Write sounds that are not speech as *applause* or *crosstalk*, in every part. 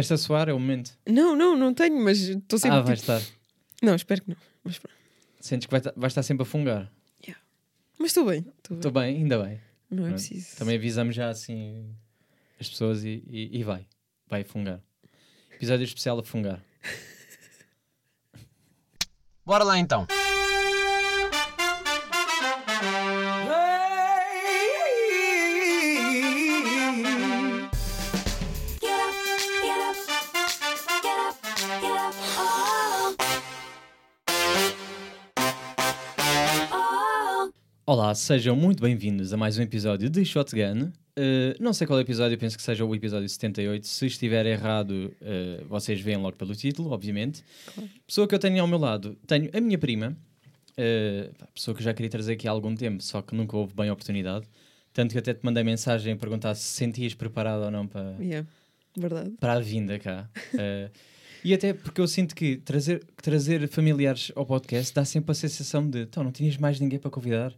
Queres-te a suar? É o momento. Não, não, não tenho, mas estou sempre. Ah, vai tipo- estar. Não, espero que não. Mas, pronto. Sentes que vai, vai estar sempre a fungar. mas estou bem. Estou bem. Estou bem, ainda bem. Não é Pronto. preciso. Também avisamos já assim as pessoas e, e, e vai. Vai fungar. Episódio especial a fungar. *laughs* Bora lá então. Olá, sejam muito bem-vindos a mais um episódio de Shotgun. Uh, não sei qual é episódio, penso que seja o episódio 78. Se estiver errado, uh, vocês veem logo pelo título, obviamente. Pessoa que eu tenho ao meu lado, tenho a minha prima, uh, pessoa que já queria trazer aqui há algum tempo, só que nunca houve bem a oportunidade. Tanto que até te mandei mensagem a perguntar se sentias preparado ou não para, Yeah, verdade. para a vinda cá. Eh, e até porque eu sinto que trazer, trazer familiares ao podcast dá sempre a sensação de então não tinhas mais ninguém para convidar.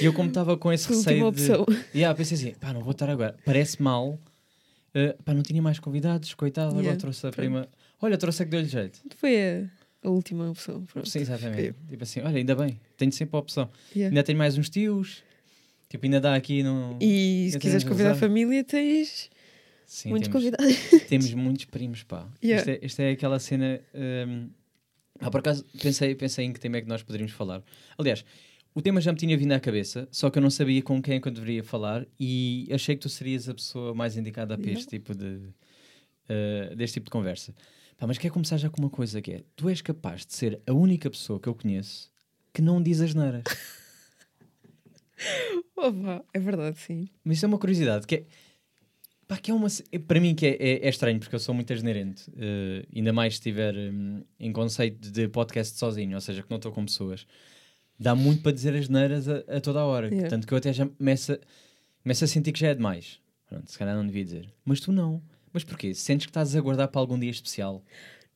E eu, como estava com esse receio de. Yeah, pensei assim, pá, não vou estar agora. Parece mal. eh, pá, não tinha mais convidados, coitado, agora Yeah, trouxe a pronto. prima. Olha, trouxe a que deu-lhe jeito. Foi a, a última opção. Pronto. Sim, exatamente. Tipo assim, olha, ainda bem, tenho sempre a opção. Yeah. Ainda tenho mais uns tios. Tipo, ainda dá aqui no. E se quiseres convidar a família, tens Sim, muitos temos- convidados. *laughs* temos muitos primos, pá. Yeah. Isto, é, isto é aquela cena. hum, Ah, por acaso pensei, pensei em que tema é que nós poderíamos falar. Aliás, o tema já me tinha vindo à cabeça, só que eu não sabia com quem é que eu deveria falar e achei que tu serias a pessoa mais indicada para este tipo de. uh, deste tipo de conversa. Pá, mas quer começar já com uma coisa que é: tu és capaz de ser a única pessoa que eu conheço que não diz as neiras. *laughs* Opa, é verdade, sim. Mas isso é uma curiosidade que é. Pá, que é uma. é- Para mim, que é, é, é estranho, porque eu sou muito asneirente. eh, ainda mais se estiver hum, em conceito de podcast sozinho, ou seja, que não estou com pessoas. Dá muito para dizer as neiras a, a toda a hora. Yeah. Tanto que eu até já começo a, começo a sentir que já é demais. Pronto, se calhar não devia dizer. Mas tu não. Mas porquê? Sentes que estás a guardar para algum dia especial?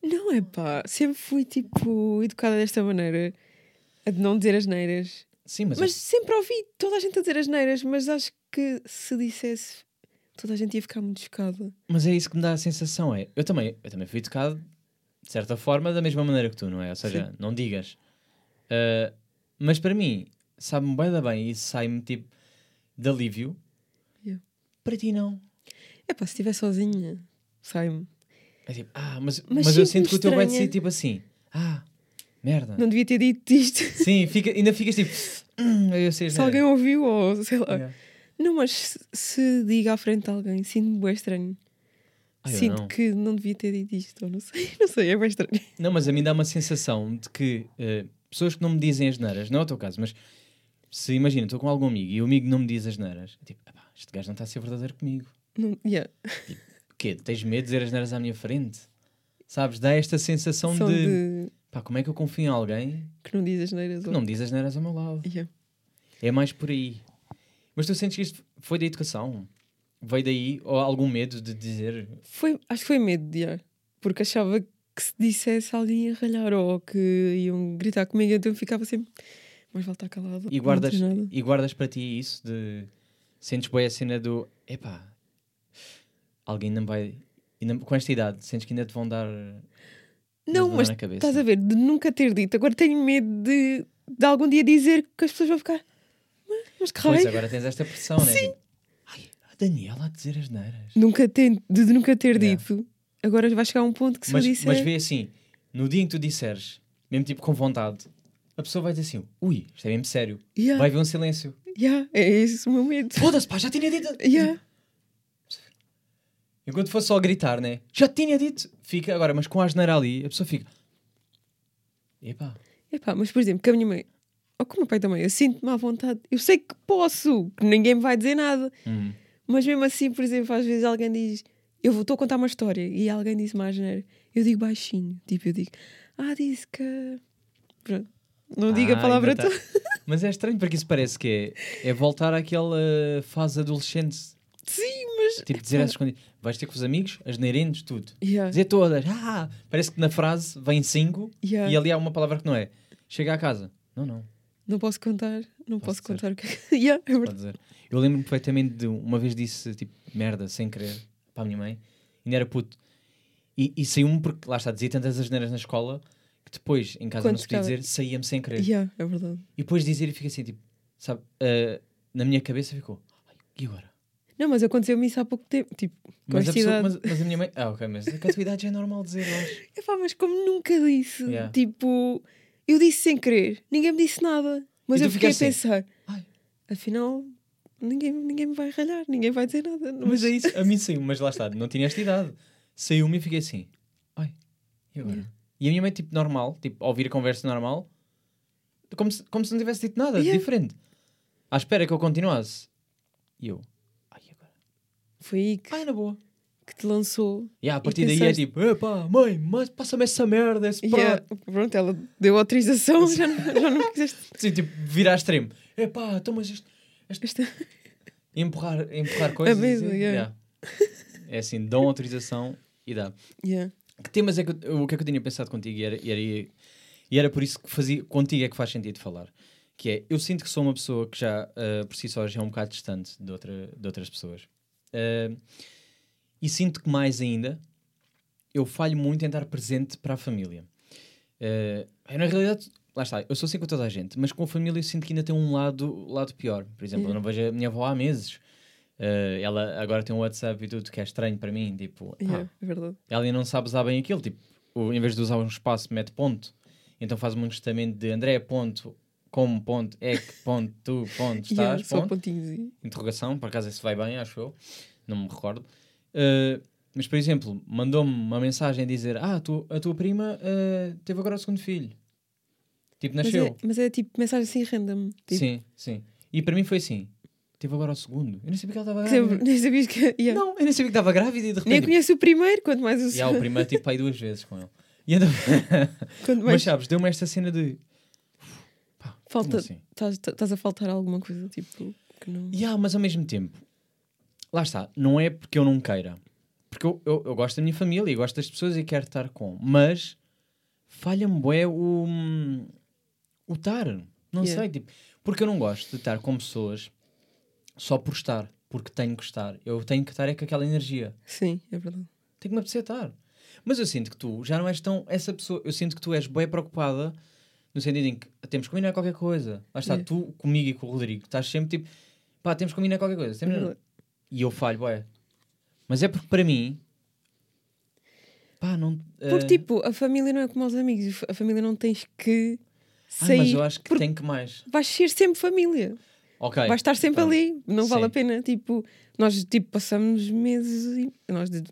Não é pá, sempre fui tipo educada desta maneira, a de não dizer as neiras. Sim, mas. Mas sempre ouvi toda a gente a dizer as neiras, mas acho que se dissesse, toda a gente ia ficar muito chocada. Mas é isso que me dá a sensação, é. Eu também, eu também fui educado, de certa forma, da mesma maneira que tu, não é? Ou seja, não digas. Ah, mas para mim, sabe-me bem da bem e sai-me tipo de alívio. Yeah. Para ti não. É pá, se estiver sozinha, sai-me. É tipo, ah, mas, Mas mas, eu sinto que o teu vai ser tipo assim, ah, merda. Não devia ter dito isto. Sim, fica, ainda ficas tipo, hum, eu sei as se alguém neiras. ouviu, ou sei lá. Yeah. Não, mas se, se diga à frente de alguém, sinto-me bem estranho. Ah, eu Sinto não. que não devia ter dito isto, ou não sei, *laughs* não sei, é bem estranho. Não, mas a mim dá uma sensação de que eh, pessoas que não me dizem as neiras, não é o teu caso, mas se imagina, estou com algum amigo e o amigo não me diz as neiras, é tipo, "Epá, este gajo não está a ser verdadeiro comigo. Não, yeah. O quê? Tens medo de dizer as neiras à minha frente? Sabes? Dá esta sensação de, de... pá, como é que eu confio em alguém que não diz as neiras. que ou- não me diz as neiras ao meu lado? Yeah. É mais por aí. Mas tu sentes que isto foi da educação? Veio daí? Ou algum medo de dizer? Foi, acho que foi medo de ar, porque achava que se dissesse alguém ia ralhar ou que iam gritar comigo, então eu ficava sempre. Mas estar calado. E guardas, diz nada." e guardas para ti isso de... Sentes bem a cena do... Epá, alguém não vai... ainda- com esta idade, sentes que ainda te vão dar... Não, mas na cabeça? estás a ver, de nunca ter dito. Agora tenho medo de, de algum dia dizer que as pessoas vão ficar. "Mas- Mas que Pois, raio? agora tens esta pressão, né? Tipo, Ai, a Daniela a dizer as neiras. Nunca ter, de nunca ter Yeah. dito. Agora vai chegar a um ponto que se mas, eu disser. mas vê assim, no dia em que tu disseres, mesmo tipo com vontade, a pessoa vai dizer assim, ui, isto é mesmo sério. Yeah, Vai haver um silêncio. yeah, é esse o meu medo. Foda-se, pá, já tinha dito. Yeah. Enquanto fosse só gritar, né? Já tinha dito. Fica agora, mas com a asneira ali, a pessoa fica. Epá. Epá, mas por exemplo, com a minha mãe, ou com o meu pai também, eu sinto-me à vontade. Eu sei que posso, que ninguém me vai dizer nada. Hum. Mas mesmo assim, por exemplo, às vezes alguém diz, eu estou a contar uma história e alguém diz mais. Eu digo baixinho, tipo, eu digo, ah, disse que. Pronto. Não digo a Ah, palavra tá- toda. *laughs* Mas é estranho porque isso parece que é, é voltar àquela fase adolescente. Sim, mas. Tipo, dizer essas escondidas. Vais ter com os amigos, as neirentes, tudo. Yeah, Dizer todas. Ah, parece que na frase vem cinco yeah. e ali há uma palavra que não é. Chega à casa. Não, não. Não posso contar, não Posso posso, contar o que é. *laughs* yeah, é. Eu lembro-me perfeitamente de uma vez disse tipo merda sem querer para a minha mãe ainda era puto. E, e saiu-me porque, lá está, dizia tantas asneiras na escola que depois, em casa Quando não se podia dizer, saía-me sem querer. Yeah, é verdade. E depois dizer e fica assim, tipo, sabe, ah, na minha cabeça ficou, "Ai, e agora? Não, mas aconteceu-me isso há pouco tempo. Tipo, com Mas a, esta pessoa, idade. mas, mas a minha mãe. Ah, ok, mas a tua idade já é normal dizer, eu acho. *laughs* Epá, mas como nunca disse, Yeah. tipo, eu disse sem querer, ninguém me disse nada. Mas E tu eu fiquei a ficaste assim, pensar, "Ai." afinal, ninguém, ninguém me vai ralhar, ninguém vai dizer nada. Mas é isso, a mim saiu, mas lá está, não tinha esta idade. Saiu-me e fiquei assim, ai, e agora? Yeah. E a minha mãe, tipo, normal, tipo, ouvir a conversa normal, como se, como se não tivesse dito nada, Yeah. diferente. À espera que eu continuasse. E eu, ai, e agora? Foi aí que, Ai, na boa. que te lançou. E a E partir daí é pensaste- tipo, epá, mãe, mas passa-me essa merda, esse E prato. é- pronto, ela deu autorização, *laughs* já não, já não quiseste. Sim, tipo, virar extremo. Epá, então, mas isto. Esta... Empurrar, empurrar *laughs* coisas. mesa, assim, yeah. É assim, dão autorização e dá. Yeah. Que temas é que eu, o que é que eu tinha pensado contigo e era, e era, e era por isso que fazia contigo é que faz sentido falar. Que é, eu sinto que sou uma pessoa que já ah, por si só já é um bocado distante de, outra, de outras pessoas. Ah, e sinto que mais ainda eu falho muito em estar presente para a família. Ah, eu, na realidade, lá está, eu sou assim com toda a gente, mas com a família eu sinto que ainda tem um lado, lado pior. Por exemplo, eu não vejo a minha avó há meses. Ah, ela agora tem um WhatsApp e tudo que é estranho para mim. Tipo, pá, Yeah, é verdade. ela ainda não sabe usar bem aquilo, tipo, em vez de usar um espaço, mete ponto. Então faz um ajustamento de André, ponto, como, ponto, é que, ponto, tu, ponto, *laughs* estás, Yeah, só ponto. pontinhos. Interrogação, por acaso isso vai bem, acho eu, não me recordo. Uh, mas, por exemplo, mandou-me uma mensagem a dizer: Ah, tu, a tua prima uh, teve agora o segundo filho. Tipo, Mas nasceu. é, mas é tipo mensagem assim random. Tipo, Sim, sim. E para mim foi assim: Teve agora o segundo. Eu nem sabia que ela estava grávida. sempre, nem sabias que. *laughs* yeah. Não, eu nem sabia que estava grávida e de repente. Nem conheço o primeiro, quanto mais o E há o segundo. primeiro tipo aí duas vezes com ele. *laughs* E então, Quanto mas mais sabes, deu-me esta cena de. Pá, falta. assim? Estás estás a faltar alguma coisa, tipo, que não. E há, mas ao mesmo tempo, lá está, não é porque eu não queira. Porque eu, eu, eu gosto da minha família e gosto das pessoas e quero estar com. Mas falha-me bué o. o estar. Não Yeah. sei, tipo, porque eu não gosto de estar com pessoas só por estar. Porque tenho que estar. Eu tenho que estar é com aquela energia. Sim, é verdade. Tem que me apetecer estar. Mas eu sinto que tu já não és tão essa pessoa. Eu sinto que tu és bem preocupada no sentido em que temos que combinar qualquer coisa. Lá está, Yeah. tu comigo e com o Rodrigo, estás sempre tipo, pá, temos que combinar qualquer coisa. É Temos- verdade. E eu falho, bué. Mas é porque para mim, pá, não. Porque, eh, tipo, a família não é como os amigos. A família não tens que ai, sair. mas eu acho que tem que mais. Vais ser sempre família. Ok. Vais estar sempre pronto. ali. Não vale Sim. a pena. Tipo, nós tipo, passamos meses. E nós, de-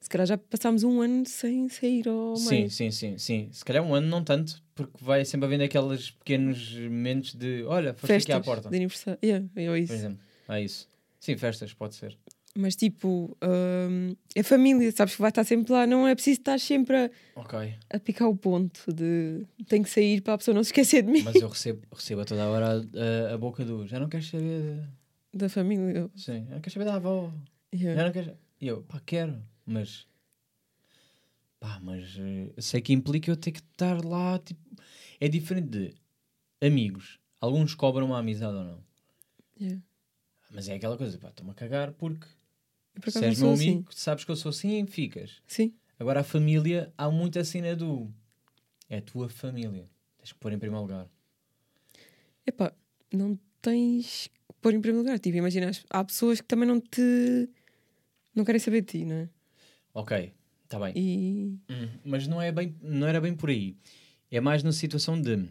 se calhar, já passámos um ano sem sair ao Sim, meio. sim, sim, sim. Se calhar um ano não tanto, porque vai sempre havendo aqueles pequenos momentos de olha, foste aqui à Festas porta. de aniversário. Yeah, é Por isso. exemplo. É isso. Sim, festas, pode ser. Mas, tipo, hum, é família. Sabes que vai estar sempre lá. Não é preciso estar sempre a, Ok. a picar o ponto de tenho que sair para a pessoa não se esquecer de mim. Mas eu recebo, recebo a toda a hora a, a boca do já não queres saber. de- Da família. Sim, já não queres saber da avó. Yeah. Já não queres. E eu, pá, quero, mas. Pá, mas eh, sei que implica eu ter que estar lá. Tipo, é diferente de amigos. Alguns cobram uma amizade ou não. Yeah. Mas é aquela coisa, pá, estou-me a cagar porque por se és meu sou amigo, assim. sabes que eu sou assim, ficas. Sim. Agora a família, há muita cena do. É a tua família. Tens que pôr em primeiro lugar. Epá, não tens que pôr em primeiro lugar. Tipo, imagina, há pessoas que também não te. não querem saber de ti, não é? Ok, está bem. E. Hum, mas não, é bem, não era bem por aí. É mais na situação de,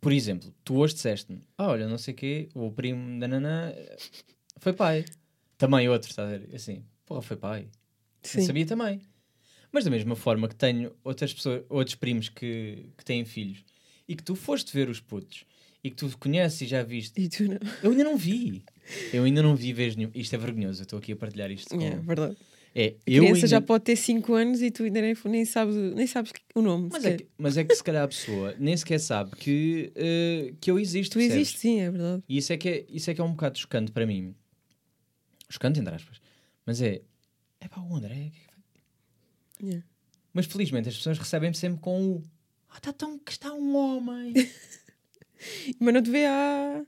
por exemplo, tu hoje disseste-me, ah, olha, não sei o quê, o primo da Nanã foi pai. Também outro, estás a ver? Assim, porra, foi pai. Sim. Eu sabia também. Mas da mesma forma que tenho outras pessoas, outros primos que, que têm filhos e que tu foste ver os putos e que tu conheces e já viste, E tu não. eu ainda não vi. Eu ainda não vi vez nenhum. Isto é vergonhoso, eu estou aqui a partilhar isto com... É verdade. É, A criança ainda... já pode ter 5 anos e tu ainda nem, nem sabes, o- nem sabes o nome. Mas é, que, mas é que se calhar a pessoa nem sequer sabe que, eh, que eu existo. Tu percebes? existes, sim, é verdade. E isso é, que é, isso é que é um bocado chocante para mim. Chocante, entre aspas. Mas é. É pá, o André. é que vai-" Yeah. Mas felizmente as pessoas recebem-me sempre com o. Ah, está tão. que está um homem. *laughs* Mas não te vê há.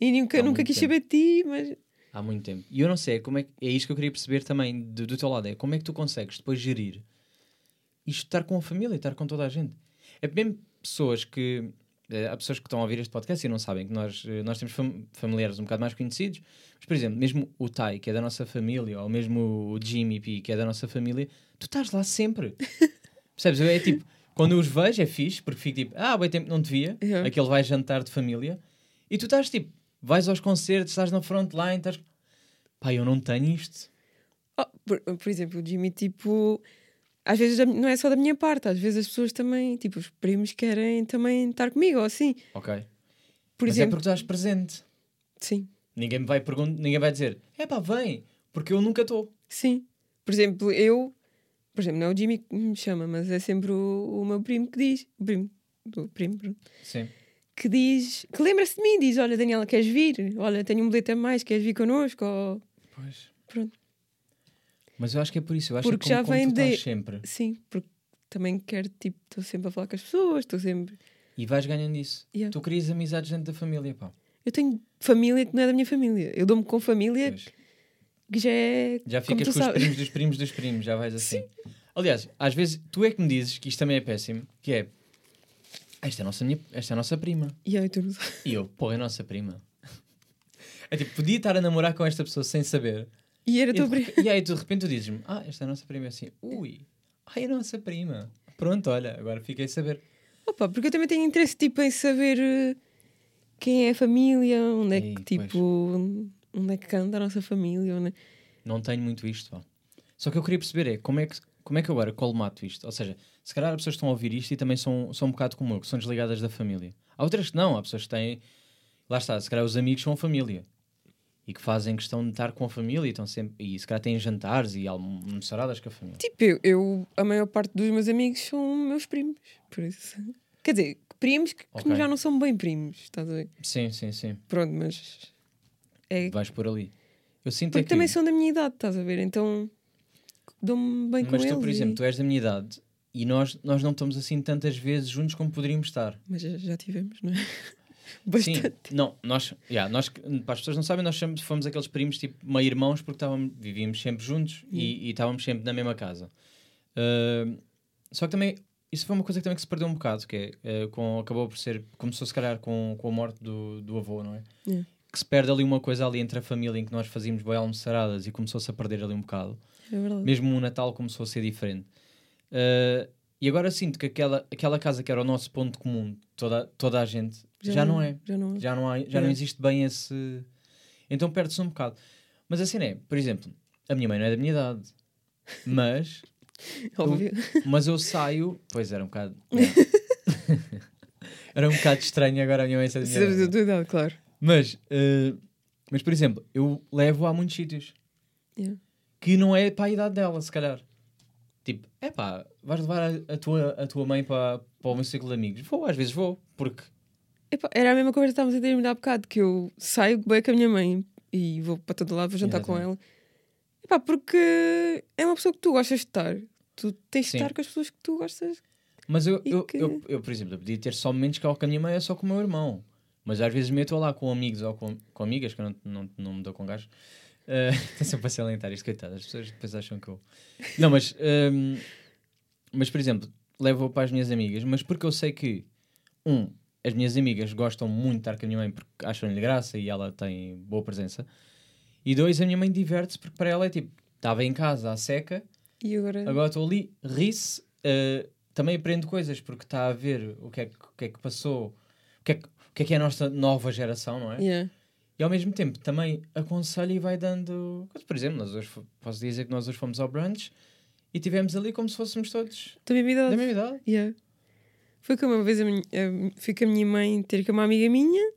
E nunca, Há nunca quis tempo. saber de ti, mas. Há muito tempo. E eu não sei, como é, que- é isto que eu queria perceber também do, do teu lado. É como é que tu consegues depois gerir isto estar com a família, estar com toda a gente. É mesmo pessoas que. Eh, há pessoas que estão a ouvir este podcast e não sabem que nós, eh, nós temos fam- familiares um bocado mais conhecidos. Mas, por exemplo, mesmo o Tai, que é da nossa família, ou mesmo o Jimmy P, que é da nossa família, tu estás lá sempre. *laughs* Percebes? É tipo, quando eu os vejo é fixe, porque fico tipo, ah, bem tempo não te via, Yeah. aquele vai jantar de família, e tu estás tipo, vais aos concertos, estás na frontline, estás. Pá, eu não tenho isto. Oh, por, por exemplo, o Jimmy, tipo, às vezes não é só da minha parte, às vezes as pessoas também, tipo, os primos querem também estar comigo, ou assim. Ok. Por Mas é exemplo, porque tu estás presente. sim, Ninguém me vai perguntar, ninguém vai dizer, é pá, vem, porque eu nunca estou. sim. Por exemplo, eu, por exemplo, não é o Jimmy que me chama, mas é sempre o, o meu primo que diz, o primo, o primo, pronto, Sim. que diz, que lembra-se de mim, diz: Olha, Daniela, queres vir? Olha, tenho um bilhete a mais, queres vir connosco? Ou... Pois. Pronto. Mas eu acho que é por isso. Eu acho Porque que como, já vem de- sempre. Sim, porque também quero, tipo, estou sempre a falar com as pessoas, estou sempre. E vais ganhando isso. Yeah. Tu crias amizades dentro da família, pá. Eu tenho família que não é da minha família. Eu dou-me com família Pois. que já é. Já ficas com os sabes. primos dos primos dos primos, já vais assim. Aliás, às vezes tu é que me dizes que isto também é péssimo, que é "Ah, esta é a nossa, minha, esta é nossa prima. E sabes. E eu, porra, é a nossa prima. *laughs* É tipo, podia estar a namorar com esta pessoa sem saber. E era E, tua prima. e aí tu de repente tu dizes-me, ah, esta é a nossa prima. Eu assim, ui, ai, é a nossa prima. Pronto, olha, agora fiquei a saber. Opa, porque eu também tenho interesse tipo, em saber eh, quem é a família, onde é Ei, que tipo. Onde é que anda a nossa família. Onde... é- Não tenho muito isto, pá. Só que eu queria perceber é como é que, como é que eu agora colmato isto. Ou seja, se calhar as pessoas estão a ouvir isto e também são, são um bocado como eu, que são desligadas da família. Há outras que não, há pessoas que têm. Lá está, se calhar os amigos são a família. E que fazem questão de estar com a família e, estão sempre, e se calhar têm jantares e almoçaradas com a família. Tipo, eu, eu- a maior parte dos meus amigos são meus primos. Por isso. Quer dizer, primos que, que Ok. já não são bem primos, estás a ver? Sim, sim, sim. Pronto, mas. É, Vais por ali. Eu sinto é porque que. também são da minha idade, estás a ver? Então dou-me bem com mas eles. tu, por exemplo, e- tu és da minha idade e nós, nós não estamos assim tantas vezes juntos como poderíamos estar. Mas já, já tivemos, não é? *laughs* Sim, Bastante. não, nós, yeah, nós, para as pessoas não sabem, nós fomos aqueles primos tipo meio irmãos porque estávamos, vivíamos sempre juntos e, e estávamos sempre na mesma casa. Uh, só que também, isso foi uma coisa que também que se perdeu um bocado, que é, uh, com, acabou por ser, começou se calhar com, com a morte do, do avô, não é? Yeah. Que se perde ali uma coisa ali entre a família em que nós fazíamos bem almoçaradas e começou-se a perder ali um bocado. É verdade. Mesmo o Natal começou a ser diferente. Uh, e agora sinto que aquela, aquela casa que era o nosso ponto comum, toda, toda a gente, já, não é. Já não é. Já não, há, já não É. existe bem esse. Então perde-se um bocado. Mas assim é, por exemplo, a minha mãe não é da minha idade, mas, *laughs* Óbvio. mas eu saio. Pois era um bocado. *laughs* *laughs* era um bocado estranho agora a minha mãe ser da minha Sabes da idade. tua idade, claro. Mas, eh, mas, por exemplo, eu levo a muitos sítios Yeah. que não é para a idade dela, se calhar. Tipo, é pá, vais levar a, a tua, a tua mãe para, para o meu ciclo de amigos? Vou, às vezes vou, porque. Epá, era a mesma conversa que estávamos a ter há bocado, que eu saio bem com a minha mãe e vou para todo lado, vou jantar com ela. Epá, porque é uma pessoa que tu gostas de estar. Tu tens de Sim. estar com as pessoas que tu gostas. Mas eu, eu, que- eu, eu, por exemplo, eu podia ter só momentos que eu com a minha mãe é só com o meu irmão. Mas às vezes meto lá com amigos ou com, com amigas, que eu não, não, não me dou com gajos. Uh, Estou sempre a salientar isto, coitado. As pessoas depois acham que eu. Não, mas. hum, mas, por exemplo, levo-a para as minhas amigas, mas porque eu sei que, um, as minhas amigas gostam muito de estar com a minha mãe porque acham-lhe graça e ela tem boa presença. E dois, a minha mãe diverte-se porque para ela é tipo, estava em casa à seca E agora. Agora estou ali, ri-se, eh, também aprendo coisas porque está a ver o que é que, o que, é que passou, o que é que, o que é que é a nossa nova geração, não é? Yeah. E ao mesmo tempo também aconselha e vai dando. Por exemplo, nós hoje, posso dizer que nós hoje fomos ao brunch e tivemos ali como se fôssemos todos Da mesma idade. da mesma idade. Yeah. Foi que uma vez a minha, a- fui com a minha mãe ter com uma amiga minha,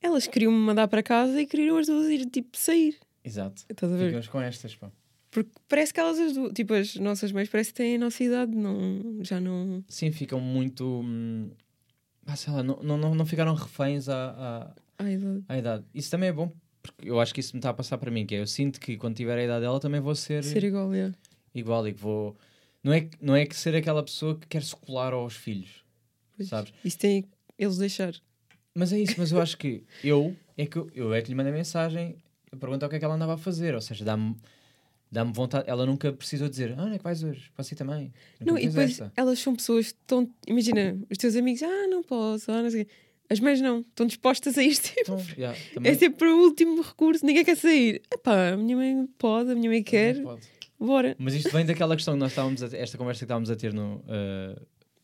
elas queriam me mandar para casa e queriam as duas ir tipo sair. Exato. Estás a ver? Ficamos com estas, pá. Porque parece que elas as duas, tipo, as nossas mães parece que têm a nossa idade, não, já não. Sim, ficam muito. Hum, ah, sei lá, não, não, não ficaram reféns à, à, à idade. à idade. Isso também é bom, porque eu acho que isso me está a passar para mim, que é eu sinto que quando tiver a idade dela também vou ser. Ser igual, yeah. igual e que vou. Não é, que- não é que ser aquela pessoa que quer se colar aos filhos, Pois. sabes? Isso tem eles deixar. Mas é isso, mas eu *laughs* acho que eu é que eu, eu é que lhe mandei mensagem a pergunta é o que é que ela andava a fazer, ou seja, dá-me dá-me vontade. Ela nunca precisou dizer, ah, onde é que vais hoje? Posso ir também? Nunca Não, e depois elas são pessoas que estão. Imagina, os teus amigos, ah, não posso, ah, não sei. As mães não, estão dispostas a ir sempre. Então, yeah, também- É sempre o último recurso, ninguém quer sair. Epá, a minha mãe pode, a minha mãe quer, também pode. Bora. Mas isto vem daquela questão que nós estávamos a, esta conversa que estávamos a ter no, eh,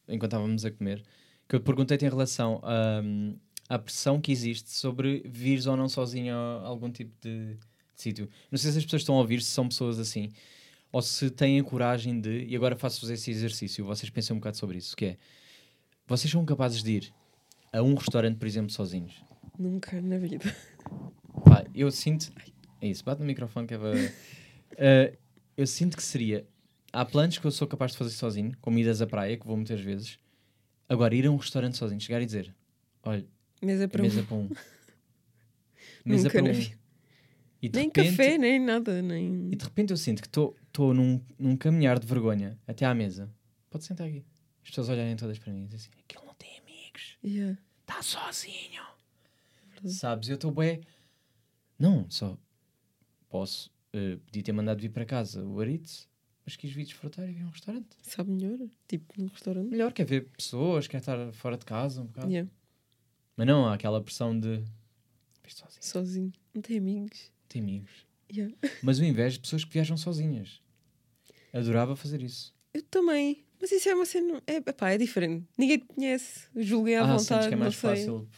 enquanto estávamos a comer, que eu te perguntei-te em relação hum, à pressão que existe sobre vires ou não sozinho a algum tipo de, de sítio. Não sei se as pessoas estão a ouvir, se são pessoas assim, ou se têm a coragem de, e agora faço-vos esse exercício, vocês pensem um bocado sobre isso, que é, vocês são capazes de ir a um restaurante, por exemplo, sozinhos? Nunca na vida. Pá, eu sinto. É isso, bate no microfone que é para. *laughs* Eh, eu sinto que seria. Há planos que eu sou capaz de fazer sozinho, como idas à praia, que vou muitas vezes. Agora, ir a um restaurante sozinho, chegar e dizer: Olha, Mesa para mesa um. para um. *laughs* mesa Nunca para um. E Nem repente, café, nem nada, nem. E de repente eu sinto que estou num, num caminhar de vergonha até à mesa. Pode sentar aqui. As pessoas olharem todas para mim e dizem assim: Aquele não tem amigos. Yeah. Está sozinho. Sabes, eu estou bem. Não, só posso. Eh, podia ter mandado vir para casa o Aritz, mas quis vir desfrutar e vir a um restaurante. Sabe melhor? Tipo, num restaurante. Melhor quer ver pessoas, quer estar fora de casa um bocado. Yeah. Mas não, há aquela pressão de. Sozinho, Sozinho. Não tem amigos. tem amigos. Yeah. *laughs* Mas eu invejo de pessoas que viajam sozinhas. Adorava fazer isso. Eu também. Mas isso é uma cena. É, epá, é diferente. Ninguém te conhece. Julguei à ah, vontade. que é mais não sei. fácil.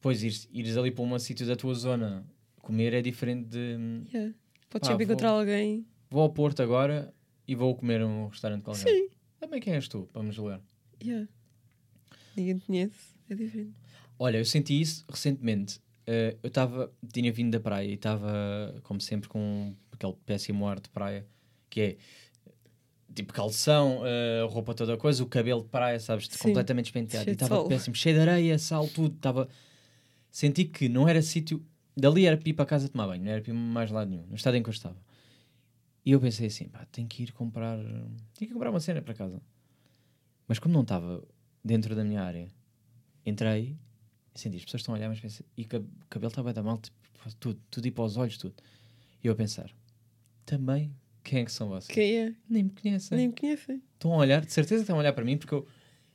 Pois ires, ires ali para um sítio da tua zona comer é diferente de. Yeah. Podes sempre vou- encontrar alguém. Vou ao Porto agora e vou comer a um restaurante com alguém. Sim. Também quem és tu para me julgar? Yeah. Ninguém te conhece. É diferente. Olha, eu senti isso recentemente. Eh, eu estava, tinha vindo da praia e estava, como sempre, com aquele péssimo ar de praia, que é tipo calção, eh, roupa toda coisa, o cabelo de praia, sabes, Sim. completamente despenteado. Cheio E de estava sol. péssimo, cheio de areia, sal, tudo. Estava. Senti que não era sítio. Dali era ir para casa tomar banho, não era ir mais lado nenhum, no estado em que eu estava. E eu pensei assim, pá, tenho que ir comprar. Tenho que comprar uma cena para casa. Mas como não estava dentro da minha área, entrei e senti, as pessoas estão a olhar, mas pensei, e o cab- cabelo estava da mal, tipo, tudo, tudo ir para os olhos, tudo. E eu a pensar, também, quem é que são vocês? Quem é? Nem me conhecem. Nem me conhecem. Estão a olhar, de certeza que estão a olhar para mim, porque eu,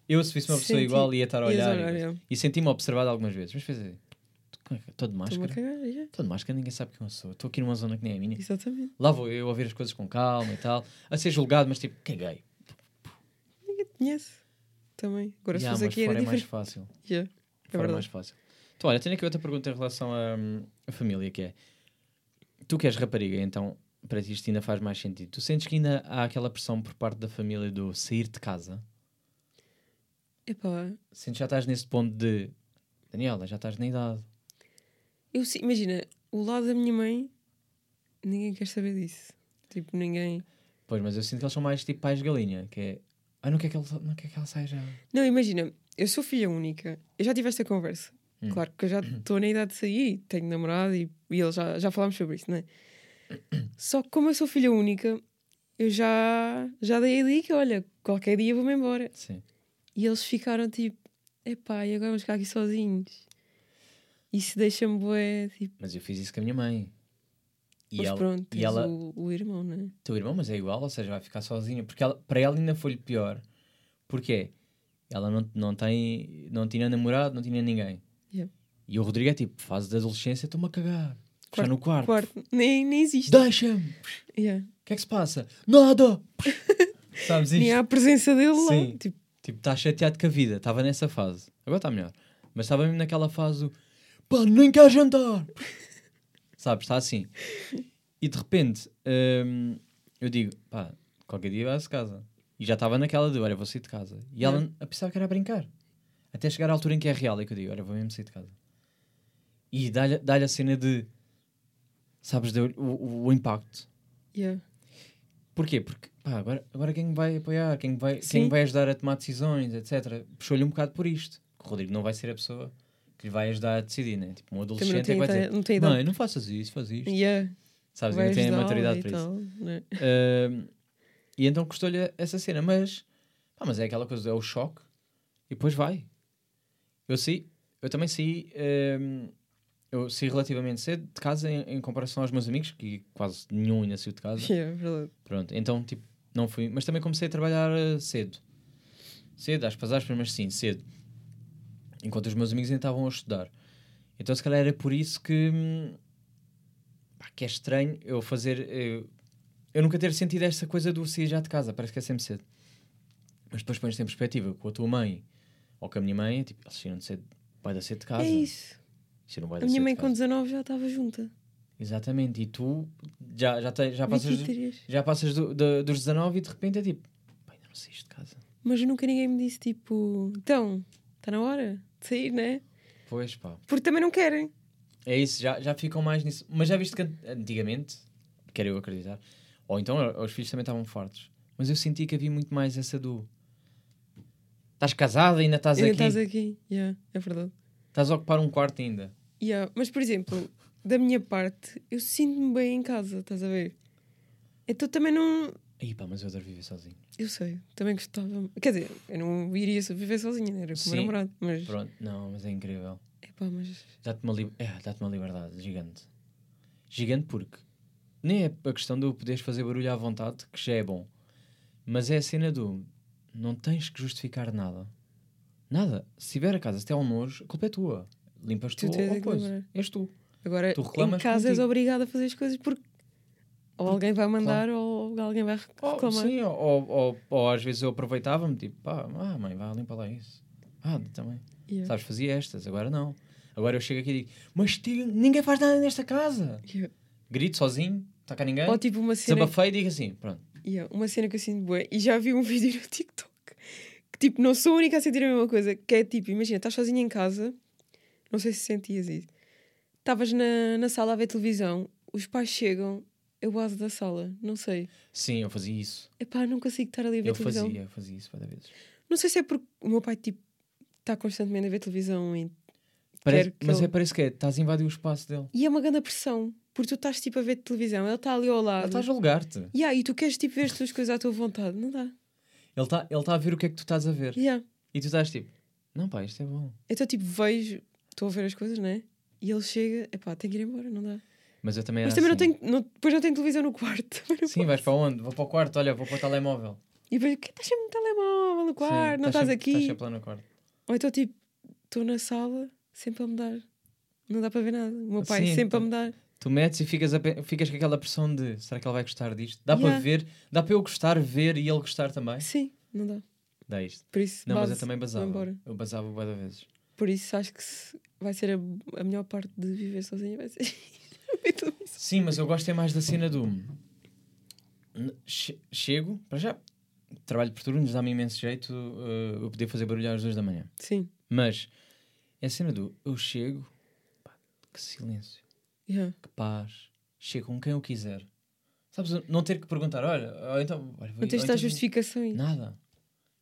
eu se visse uma pessoa Senti- igual, ia estar a olhar. e, e senti-me observado algumas vezes. Mas pensei, estou de máscara. cagar. yeah. Estou de máscara, ninguém sabe quem eu sou. Estou aqui numa zona que nem é minha. Exatamente. Lá vou eu a ver as coisas com calma e tal, a ser julgado, mas tipo, caguei. Ninguém te conhece. Também. Agora se Yeah, fosse mas aqui era é mais fácil. *laughs* Yeah. É Fora é verdade. mais fácil. Então, olha, tenho aqui outra pergunta em relação à à família, que é... Tu que és rapariga, então, para ti isto ainda faz mais sentido. Tu sentes que ainda há aquela pressão por parte da família do sair de casa? Epá, Sentes que já estás nesse ponto de... Daniela, já estás na idade. Eu imagina, o lado da minha mãe, ninguém quer saber disso. Tipo, ninguém. Pois, mas eu sinto que eles são mais tipo pais de galinha, que é... Ah, não quer que, ele, não quer que ela saia já. Não, imagina, eu sou filha única. Eu já tive esta conversa. Hum. Claro que eu já *clears throat* estou na idade de sair, tenho namorado e, e ele já, já falámos sobre isso, não é? *clears throat* Só que como eu sou filha única, eu já, já dei a dica, olha, qualquer dia vou-me embora. Sim. E eles ficaram tipo, epá, e agora vamos ficar aqui sozinhos. Isso deixa-me bué, tipo, Mas eu fiz isso com a minha mãe. E mas ela, pronto, e ela, o, o irmão, não é? teu irmão, mas é igual, ou seja, vai ficar sozinha. Porque ela, para ela ainda foi-lhe pior. Porque ela não, não, tem, não tinha namorado, não tinha ninguém. Yeah. E o Rodrigo é tipo, fase de adolescência, estou-me a cagar. Está Quarto- no quarto. Quarto, nem, nem existe. Deixa-me! O Yeah. que é que se passa? Nada! *laughs* Sabes isto? Nem há a presença dele Sim. lá. Tipo, Tipo, está chateado com a vida. Estava nessa fase. Agora está melhor. Mas estava mesmo naquela fase do pá, nem quer jantar. *laughs* Sabes, está assim. E de repente, hum, eu digo, pá, qualquer dia vai-se casa. E já estava naquela de, olha, vou sair de casa. E ela a pensava que era a brincar. Até chegar à altura em que é real e que eu digo, olha, vou mesmo sair de casa. E dá-lhe dá a cena de, sabes, de- o, o, o impacto. yeah. Porquê? Porque pá, agora, agora quem vai apoiar, quem vai, Sim. quem vai ajudar a tomar decisões, etc. Puxou-lhe um bocado por isto. O Rodrigo não vai ser a pessoa que lhe vai ajudar a decidir, né? Tipo, um adolescente é que vai dizer: não tem. Mãe, não faças isso, faz isto. Yeah. Sabes? Ainda tem a maturidade para isso. tal, né? Ahm, e então custou-lhe essa cena, mas, pá, mas é aquela coisa, é o choque e depois vai. Eu saí, eu também saí, ahm, eu saí relativamente cedo de casa em, em comparação aos meus amigos, que quase nenhum ainda saiu de casa. *laughs* Yeah, verdade. Pronto, então, tipo, não fui. Mas também comecei a trabalhar eh, cedo. Cedo, às passagens, mas sim, cedo. Enquanto os meus amigos ainda estavam a estudar. Então, se calhar era por isso que. hum, pá, que é estranho eu fazer. Eu, eu nunca ter sentido esta coisa do sair já de casa, parece que é sempre cedo. Mas depois pões-te em perspectiva com a tua mãe ou com a minha mãe, tipo, eles saíram de cedo, vai dar cedo de casa. É isso. Saíram bué A minha mãe com casa. 19 já estava junta. Exatamente, e tu já, já, te- já passas, 23. já passas do- do- dos 19 e de repente é tipo, ainda não saíste de casa. Mas nunca ninguém me disse tipo, então, está na hora de sair, né? Pois pá, Porque também não querem. é isso, já, já ficam mais nisso. Mas já viste que an- antigamente, quero eu acreditar, ou então eh, os filhos também estavam fortes, mas eu senti que havia muito mais essa do estás casada, ainda estás Ainda aqui, estás estás, aqui. Yeah, é verdade. a ocupar um quarto ainda. Yeah. Mas, por exemplo, da minha parte, eu sinto-me bem em casa, estás a ver? Então também não. Aí pá, mas eu adoro viver sozinho. Eu sei, também gostava. Quer dizer, eu não iria viver sozinha, era com o meu namorado. Mas, Pronto, não, mas é incrível. epá, mas Dá-te uma, li é, dá uma liberdade gigante. Gigante porque nem é a questão de eu poderes fazer barulho à vontade, que já é bom, mas é a cena do não tens que justificar nada. Nada. Se tiver a casa, se tem um nojo, a culpa é tua. Limpas tu, Tu ou é coisa. És tu. agora Tu em casa és obrigado a fazer as coisas porque ou alguém vai mandar ou alguém vai Ou, reclamar. sim, ou, ou, ou- às vezes eu aproveitava-me, tipo, pá, ah, mãe, vai limpar lá isso. Ah, também. Yeah. Sabes, fazia estas, agora não. Agora eu chego aqui e digo, mas ninguém faz nada nesta casa. Yeah. Grito sozinho, está cá ninguém. Ou tipo uma cena, Desabafei e digo assim, pronto. yeah, uma cena que eu sinto bué. E já vi um *laughs* vídeo no TikTok que tipo, não sou a única a sentir a mesma coisa. Que é tipo, imagina, estás sozinha em casa, não sei se sentias isso. Estavas na, na sala a ver televisão, os pais chegam, eu base da sala, não sei. Sim, eu fazia isso. Epá, não consigo estar ali a ver Eu televisão. fazia, eu fazia isso várias vezes. Não sei se é porque o meu pai tipo está constantemente a ver televisão e, Parece- mas ele- é, parece que é, estás a invadir o espaço dele. e é uma grande pressão. Porque tu estás tipo a ver televisão, ele está ali ao Ele lado. está a julgar-te. Yeah, e tu queres tipo ver as tuas coisas à tua vontade. Não dá. Ele está ele tá a ver o que é que tu estás a ver. Yeah. E tu estás tipo, não pá, isto é bom. Então tipo vejo, estou a ver as coisas, né? E ele chega, epá, tenho que ir embora, não dá. Mas eu também Mas também assim. não tenho, não, depois não tenho televisão no quarto. *laughs* Sim, posso. vais para onde? Vou para o quarto, olha, vou para o telemóvel. E depois, que estás sempre no telemóvel, no quarto, Sim, não estás sempre, aqui. Estás sempre lá no quarto. Ou então tipo, estou na sala, sempre a mudar. Não dá para ver nada. O meu pai Sim, sempre a tá. mudar. Tu metes e ficas, a ficas com aquela pressão de será que ele vai gostar disto? Dá para Yeah. ver, dá para eu gostar, ver e ele gostar também? Sim, não dá. Dá isto. Por isso, Não, mas eu base, também basava. Eu basava de vezes. Por isso acho que se- vai ser a, a melhor parte de viver sozinha. Vai ser. *laughs* Sim, mas eu gosto é mais da cena do. Che- Chego, para já, trabalho por turnos, dá-me imenso jeito uh, eu poder fazer barulho às duas da manhã. Sim. Mas é a cena do eu chego, pá, que silêncio, Yeah. que paz, chego com quem eu quiser. Sabes, não ter que perguntar, olha, ou então. Olha, vou- Não tens de dar justificações. Nada.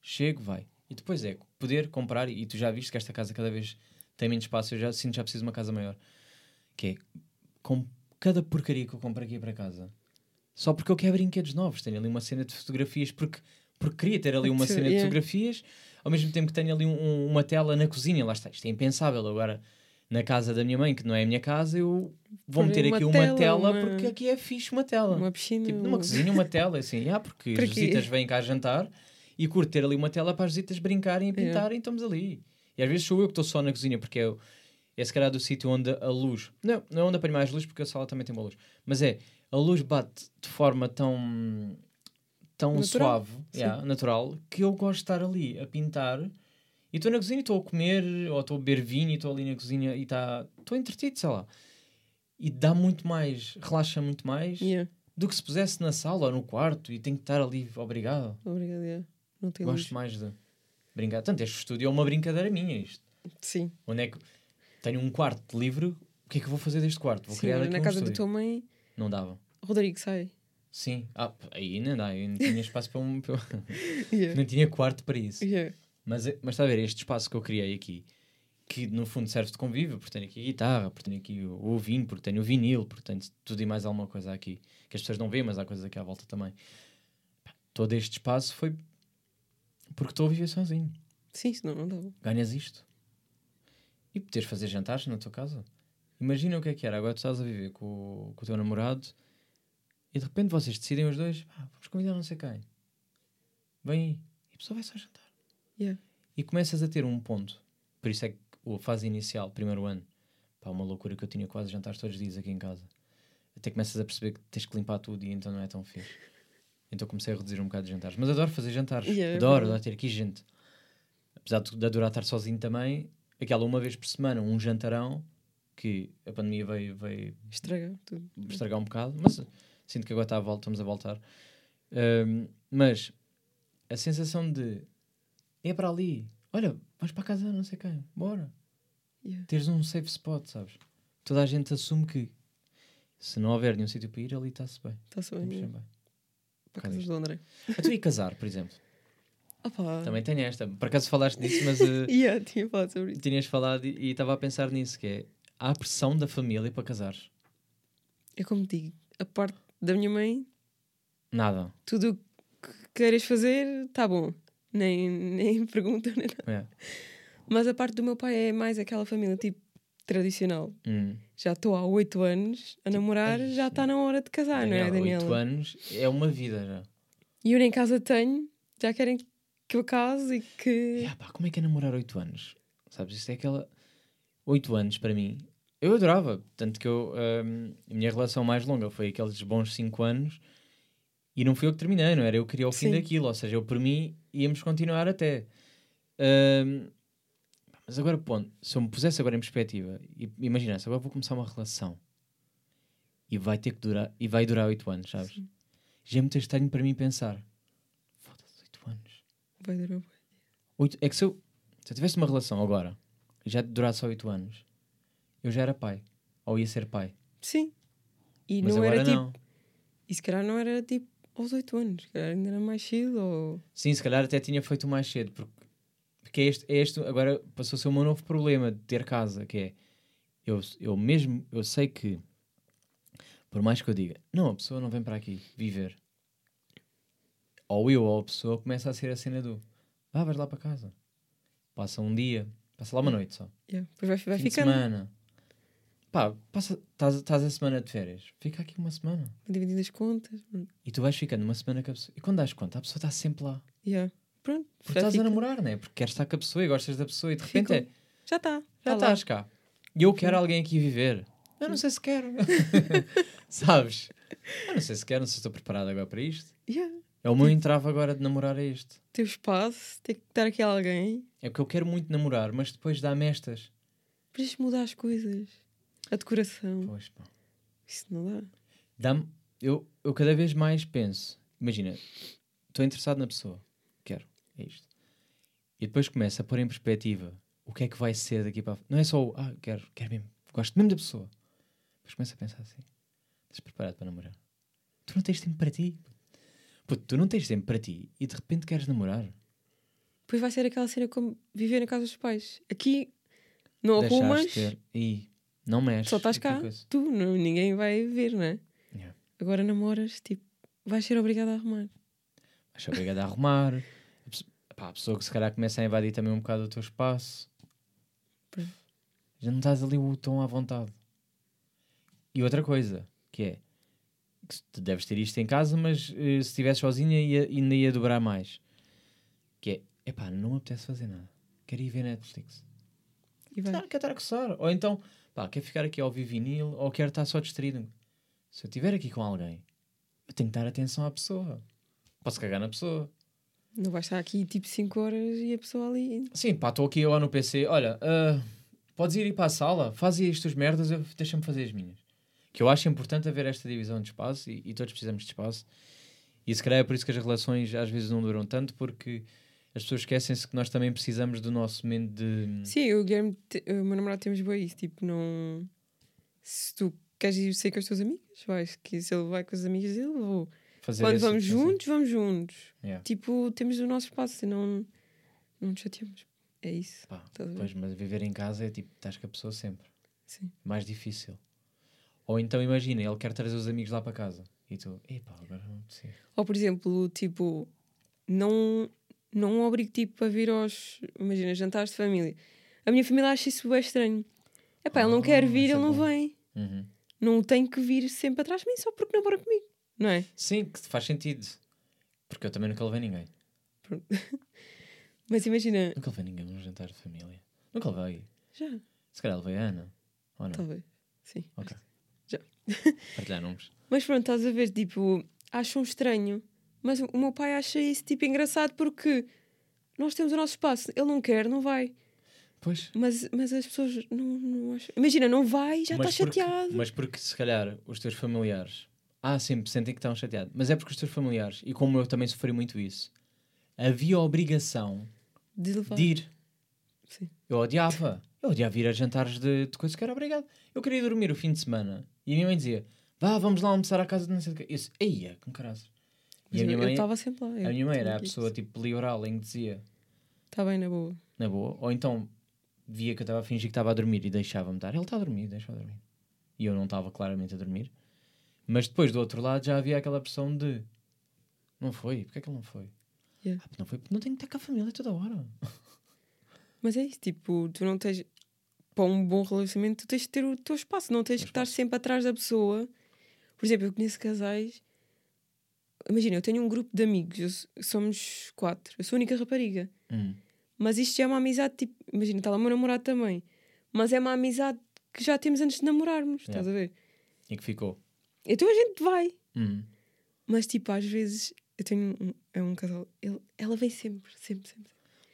Chego, vai. E depois é poder comprar, e tu já viste que esta casa cada vez tem menos espaço, eu já sinto já preciso de uma casa maior. Que é com cada porcaria que eu compro aqui para casa. Só porque eu quero brinquedos novos. Tenho ali uma cena de fotografias, porque, porque queria ter ali uma cena de yeah. fotografias, ao mesmo tempo que tenho ali um- um- uma tela na cozinha. Lá está, isto é impensável. Agora, na casa da minha mãe, que não é a minha casa, eu vou meter uma aqui uma tela, tela, uma- porque aqui é fixe uma tela. Uma piscina. Tipo, numa um- cozinha, uma tela, assim, ah, porque Para as quê? visitas vêm cá jantar e curto ter ali uma tela para as visitas brincarem e Yeah. pintarem e estamos ali. E às vezes sou eu que estou só na cozinha, porque é, o- é se calhar do sítio onde a luz. Não, não é onde apanho mais luz, porque a sala também tem uma luz. Mas é, a luz bate de forma tão. tão Natural. suave, yeah, natural, que eu gosto de estar ali a pintar. E estou na cozinha e estou a comer, ou estou a beber vinho e estou ali na cozinha e está. estou entretido, sei lá. E dá muito mais, relaxa muito mais Yeah. do que se pusesse na sala ou no quarto e tenho que estar ali, obrigado. Obrigada. yeah. Não tem Gosto luz. mais de brincar. Tanto este estúdio é uma brincadeira minha. Isto. Sim. Onde é que tenho um quarto livre? O que é que eu vou fazer deste quarto? Vou Sim, criar na casa da tua mãe, Não dava. Rodrigo sai. Sim. Ah, aí não dá. Eu não tinha espaço para um. *laughs* para- *laughs* Yeah. não tinha quarto para isso. Yeah. Mas, é- mas está a ver, este espaço que eu criei aqui, que no fundo serve de convívio, porque tenho aqui a guitarra, porque tenho aqui o, o vinho, porque tenho o vinil, porque tenho tudo e mais alguma coisa aqui, que as pessoas não veem, mas há coisas aqui à volta também. Todo este espaço foi porque estou a viver sozinho. Sim, senão não dava. Ganhas isto. E poderes fazer jantares na tua casa. imagina o que é que era. Agora tu estás a viver com, o- com o teu namorado e de repente vocês decidem os dois, "Ah, vamos convidar não sei quem. Vem aí. E a pessoa vai só jantar. Yeah. E começas a ter um ponto. Por isso é que a fase inicial, primeiro ano, pá, uma loucura que eu tinha quase jantares todos os dias aqui em casa. Até começas a perceber que tens que limpar tudo e então não é tão fixe. Então comecei a reduzir um bocado de jantares. Mas adoro fazer jantares. Yeah, é adoro, adoro ter aqui gente. Apesar de adorar estar sozinho também, aquela uma vez por semana, um jantarão, que a pandemia veio, veio Estraga tudo. estragar um bocado, mas sinto que agora está a volta, estamos a voltar. Ahm, mas a sensação de é para ali, olha, vais para casa, não sei quem, bora. Yeah. Teres um safe spot, sabes? Toda a gente assume que se não houver nenhum sítio para ir, ali está-se bem. Está-se bem. Para casa do André. A tu e casar, por exemplo. Opa. Também tenho esta. Por acaso falaste disso, mas *laughs* eh, Yeah, tinha falado sobre isso. tinhas falado e estava a pensar nisso, que é há a pressão da família para casares. É como digo, a parte da minha mãe, Nada. tudo o que queiras fazer, tá bom. Nem, nem *laughs* pergunta, nem nada. É. Mas a parte do meu pai é mais aquela família tipo tradicional. Hum. Já estou há oito anos a namorar, ai, já está na hora de casar, não é, Daniela, Daniela? oito anos é uma vida já. E eu nem casa tenho, já querem que eu e que. E, ah, pá, como é que é namorar 8 anos? Sabes, isto é aquela. 8 anos para mim. Eu adorava. Tanto que eu. hum, a minha relação mais longa foi aqueles bons 5 anos e não fui eu que terminei, não era? Eu queria o fim Sim. daquilo. Ou seja, eu por mim íamos continuar até. Hum, mas agora, ponto, se eu me pusesse agora em perspectiva e imaginasse, agora vou começar uma relação e vai ter que durar, e vai durar 8 anos, sabes? Sim. Já é muito estranho para mim pensar. 8. Vai durar. Oito, é que se eu, se eu tivesse uma relação agora já durasse só 8 anos, eu já era pai. Ou ia ser pai. Sim. E Mas não agora era tipo. não. E se calhar não era tipo aos oito anos, se calhar ainda era mais cedo ou. Sim, se calhar até tinha feito mais cedo. Porque, porque é este, é este, agora passou a ser o meu novo problema de ter casa, que é eu, eu mesmo, eu sei que por mais que eu diga, não, a pessoa não vem para aqui viver. Ou eu ou a pessoa começa a ser a cena do ah, vais lá para casa. Passa um dia, passa lá uma noite só. Yeah. Depois vai, vai fim de semana. Pá, passa, estás estás a semana de férias, fica aqui uma semana. Dividindo as contas. E tu vais ficando uma semana com a pessoa. E quando das conta, a pessoa está sempre lá. Yeah. Pronto. Porque estás fica. a namorar, não é? Porque queres estar com a pessoa e gostas da pessoa e de repente é, Já está. já tá estás cá. E eu quero alguém aqui viver. Eu não sei se quero. *laughs* *laughs* Sabes? Eu não sei se quero, não sei se estou preparado agora para isto. Yeah. É o meu entrave agora de namorar é este. Ter espaço, ter que estar aqui alguém. É porque eu quero muito namorar, mas depois dá-me estas. Depois mudar as coisas. A decoração. Pois, pá. Isso não dá. Dá-me. Eu, eu cada vez mais penso. Imagina, estou interessado na pessoa. Quero. É isto. E depois começo a pôr em perspectiva o que é que vai ser daqui para a frente. Não é só o, ah, quero, quero mesmo. Gosto mesmo da pessoa. Depois começo a pensar assim: estás preparado para namorar? Tu não tens tempo para ti. Puto, tu não tens tempo para ti e de repente queres namorar. Depois vai ser aquela cena como viver na casa dos pais. Aqui não Deixaste arrumas, ter. E não mexes. só estás aquela cá. Tu, não, ninguém vai ver, não é? Yeah. Agora namoras, tipo, vais ser obrigada a arrumar. Vais ser obrigado a arrumar. Pá, a pessoa que se calhar começa a invadir também um bocado o teu espaço. Pois. Já não estás ali o tom à vontade. E outra coisa, que é tu deves ter isto em casa, mas eh, se estivesse sozinha ia, ainda ia dobrar mais. Que é, epá, não me apetece fazer nada. Quero ir ver Netflix. E vai. Não, quero estar a coçar. Ou então, pá, quero ficar aqui ao ouvir vinil, ou quero estar só distraído. Se eu estiver aqui com alguém, eu tenho que dar atenção à pessoa. Posso cagar na pessoa. Não vais estar aqui tipo 5 horas e a pessoa ali. Sim, pá, estou aqui eu lá no PC. Olha, ah, podes ir, ir para a sala, faz aí as tuas merdas, deixa-me fazer as minhas. Que eu acho importante haver esta divisão de espaço e, e todos precisamos de espaço. E se calhar é por isso que as relações às vezes não duram tanto, porque as pessoas esquecem-se que nós também precisamos do nosso momento de. Sim, o Guilherme, te- o meu namorado temos bem isso. Tipo, não. Se tu queres ir sair com as tuas amigas, vais. Que se ele vai com as amigas dele, vou. Fazer Quando vamos esse- juntos, vamos juntos. Yeah. Tipo, temos o nosso espaço e não, não nos chateamos. É isso. Pá, pois, mas viver em casa é tipo, estás com a pessoa sempre. Sim. Mais difícil. Ou então imagina, ele quer trazer os amigos lá para casa. E tu, epá, agora não precisa. Ou, por exemplo, tipo, não, não obrigo tipo a vir aos, imagina, jantares de família. A minha família acha isso bem estranho. É pá, ele não quer Ah, vir, isso é ele não vem. Uhum. Não tem que vir sempre atrás de mim só porque namora comigo. Não é? Sim, que faz sentido. Porque eu também nunca levei ninguém. *laughs* Mas imagina, Nunca levei ninguém num jantar de família. Nunca levei. já, Se calhar levei a Ana. Ou não? talvez. Sim. Ok. Partilhar nomes. Mas pronto, estás a ver, tipo, acham estranho. Mas o meu pai acha isso, tipo, engraçado porque nós temos o nosso espaço. Ele não quer, não vai. Pois. Mas, mas as pessoas não, não acham. Imagina, não vai já está chateado. Mas porque se calhar os teus familiares. Ah, sempre sentem que estão chateados. Mas é porque os teus familiares, e como eu também sofri muito isso, havia a obrigação De levar. de ir. Sim. Eu odiava. Eu odiava ir a jantares de, de coisas que era obrigado. Eu queria dormir o fim de semana. E a minha mãe dizia: Vá, vamos lá almoçar à casa de não sei o quê. Eu disse: Eia, com caras. E a eu- minha eu mãe, estava sempre lá. a minha mãe era a pessoa Está tipo liberal em que dizia: bem na boa. Na boa. Ou então via que eu estava a fingir que estava a dormir e deixava-me estar. Ele está a dormir, deixa-o dormir. E eu não estava claramente a dormir. Mas depois do outro lado já havia aquela pressão de não foi, porque é que ele não foi? Yeah. Ah, não foi, porque não tenho que estar com a família toda hora. Mas é isso, tipo, tu não tens. Para um bom relacionamento, tu tens de ter o teu espaço, não tens que estar sempre atrás da pessoa. Por exemplo, eu conheço casais. Imagina, eu tenho um grupo de amigos, eu somos quatro, eu sou a única rapariga. Hum. Mas isto já é uma amizade, tipo, imagina, está lá o meu namorado também. Mas é uma amizade que já temos antes de namorarmos, estás a ver? E que ficou. Então a gente vai. Hum. Mas tipo, às vezes, eu tenho um, é um casal, ele, ela vem sempre, sempre, sempre.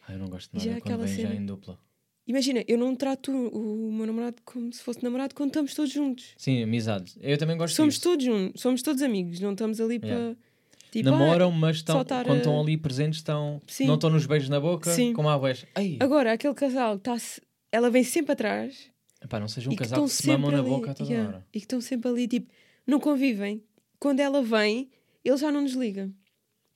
Ah, eu não gosto de já nada quando aquela vem já cena- em dupla. Imagina, eu não trato o, meu namorado como se fosse namorado quando estamos todos juntos. Sim, amizade. Eu também gosto somos disso. todos juntos, somos todos amigos, não estamos ali Yeah. para. Tipo, Namoram, mas estão, só estar quando a- estão ali presentes, estão, Sim. não estão nos beijos na boca, Sim. como há boés. Ai, ah, agora, aquele casal, tá ela vem sempre atrás epá, não seja um que casal que se mamam na boca a toda yeah, hora. e que estão sempre ali, tipo, não convivem. Quando ela vem, ele já não desliga.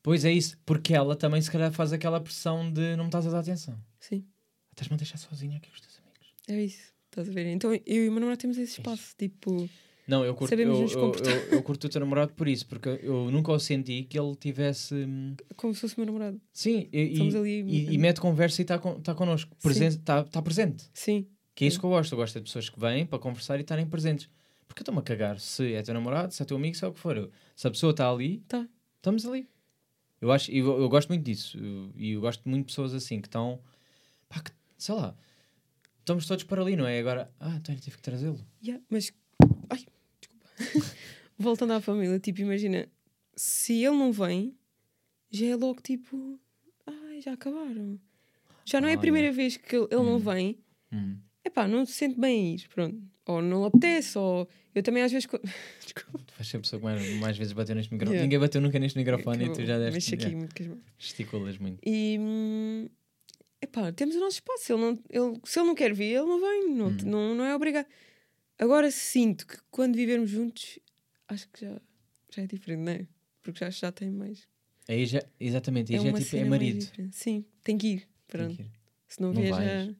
Pois é isso, porque ela também se calhar faz aquela pressão de não me estás a dar atenção. Sim, Estás-me a deixar sozinha aqui com os teus amigos. é isso. Estás a ver? Então eu e o meu namorado temos esse espaço, tipo, Não, eu curto, Sabemos eu, nos eu, comportar. eu, eu curto o teu namorado por isso, porque eu nunca o senti que ele tivesse. hum, como se fosse o meu namorado. Sim, e, Somos e, ali- e- e mete conversa e está con, tá connosco. Está tá presente. Sim, Que é isso que eu gosto. Eu gosto de pessoas que vêm para conversar e estarem presentes. Porque eu estou-me a cagar se é teu namorado, se é teu amigo, se é o que for. Se a pessoa está ali, tá. estamos ali. Eu, acho, eu, eu gosto muito disso. Eu- E eu, gosto muito de pessoas assim que estão. Pá, que, sei lá. Estamos todos para ali, não é? Agora, ah, então eu tive que trazê-lo. Yeah, mas. Ai, desculpa. *laughs* Voltando à família, tipo, imagina, se ele não vem, já é logo tipo. Ai, já acabaram. Já não é a Olha. primeira vez que ele ele não Hum. vem. Hum. Epá, não se sente bem a ir, pronto. Ou não apetece, ou. Eu também às vezes. *laughs* Desculpa. Tu vais ser a pessoa que mais, mais vezes bateu neste microfone. Yeah. Ninguém bateu nunca neste microfone que e tu já deste. aqui yeah, muito com as mãos. Gesticulas muito. E. hum, Epá, temos o nosso espaço. Ele não, ele, se ele não quer vir, ele não vem. Não, Hum. não, não é obrigado. Agora sinto que quando vivermos juntos, acho que já, já é diferente, não é? Porque já, já tem mais. Aí já, exatamente, aí já é tipo, é marido. Sim, tem que ir. Tem Pronto. que ir. Se não, Não vier, já,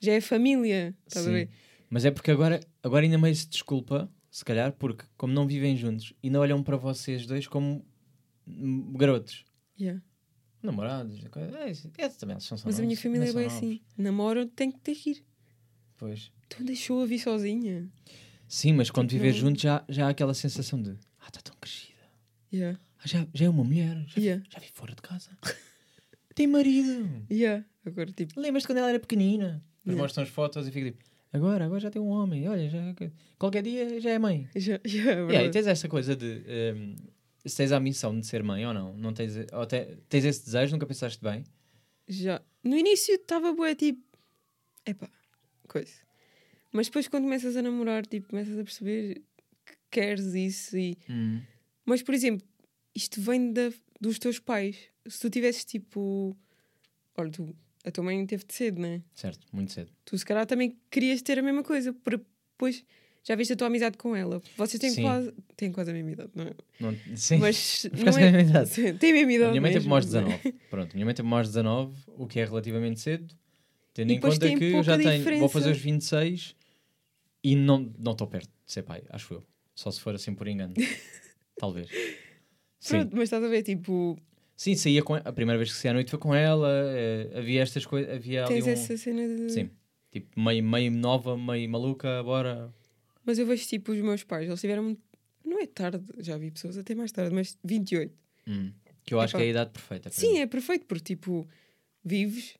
já é família. Estás a ver? Mas é porque agora, agora ainda meio se desculpa, se calhar, porque como não vivem juntos, ainda olham para vocês dois como garotos. Yeah. Namorados, é, isso. é, também são só Mas a minha novos, família é bem são assim. novos. Namoro, tem que ter que ir. Pois. Então deixou-a vir sozinha. Sim, mas quando Tipo, viver não- juntos já, já há aquela sensação de ah, está tão crescida. Yeah. Ah, já, já é uma mulher, já, Yeah. já vi fora de casa. *laughs* Tem marido. Yeah. Agora, tipo, Lembras-te quando ela era pequenina? Depois Yeah. mostram as fotos e fica tipo, agora, agora já tem um homem, olha, já, qualquer dia já é mãe. *laughs* já, já, é Yeah, e tens essa coisa de ehm, se tens a missão de ser mãe ou não, não tens, ou te- tens esse desejo, nunca pensaste bem. Já. No início estava boa, tipo. Epá, coisa. Mas depois quando começas a namorar, tipo, começas a perceber que queres isso e. Mas, por exemplo, isto vem da, dos teus pais. Se tu tivesses tipo. Olha, tu, a tua mãe teve de cedo, né? Certo, muito cedo. Tu se calhar também querias ter a mesma coisa. Para depois já viste a tua amizade com ela. Vocês têm Sim. quase. Têm quase a mesma idade, não é? Não, sim, Mas. *laughs* Não é a mesma idade. Sim, Tem a mesma idade. a minha mãe teve mais de não é? 19. Pronto, minha mãe teve mais de 19, o que é relativamente cedo. Tendo em conta que eu já pouca tenho, vou diferença. fazer os 26 e não não estou perto de ser pai, acho eu. Só se for assim por engano. *laughs* Talvez. Sim. Pronto, mas estás a ver, tipo. Sim, saía com a primeira vez que saí à noite foi com ela, eh, havia estas coisas, havia ali Tens um... essa cena de. Sim. Tipo, meio, meio nova, meio maluca, bora. Mas eu vejo tipo os meus pais, eles tiveram. Não é tarde, já vi pessoas até mais tarde, mas 28. Hum. Que eu acho que é a idade perfeita. Sim, mim. é perfeito, porque tipo, vives.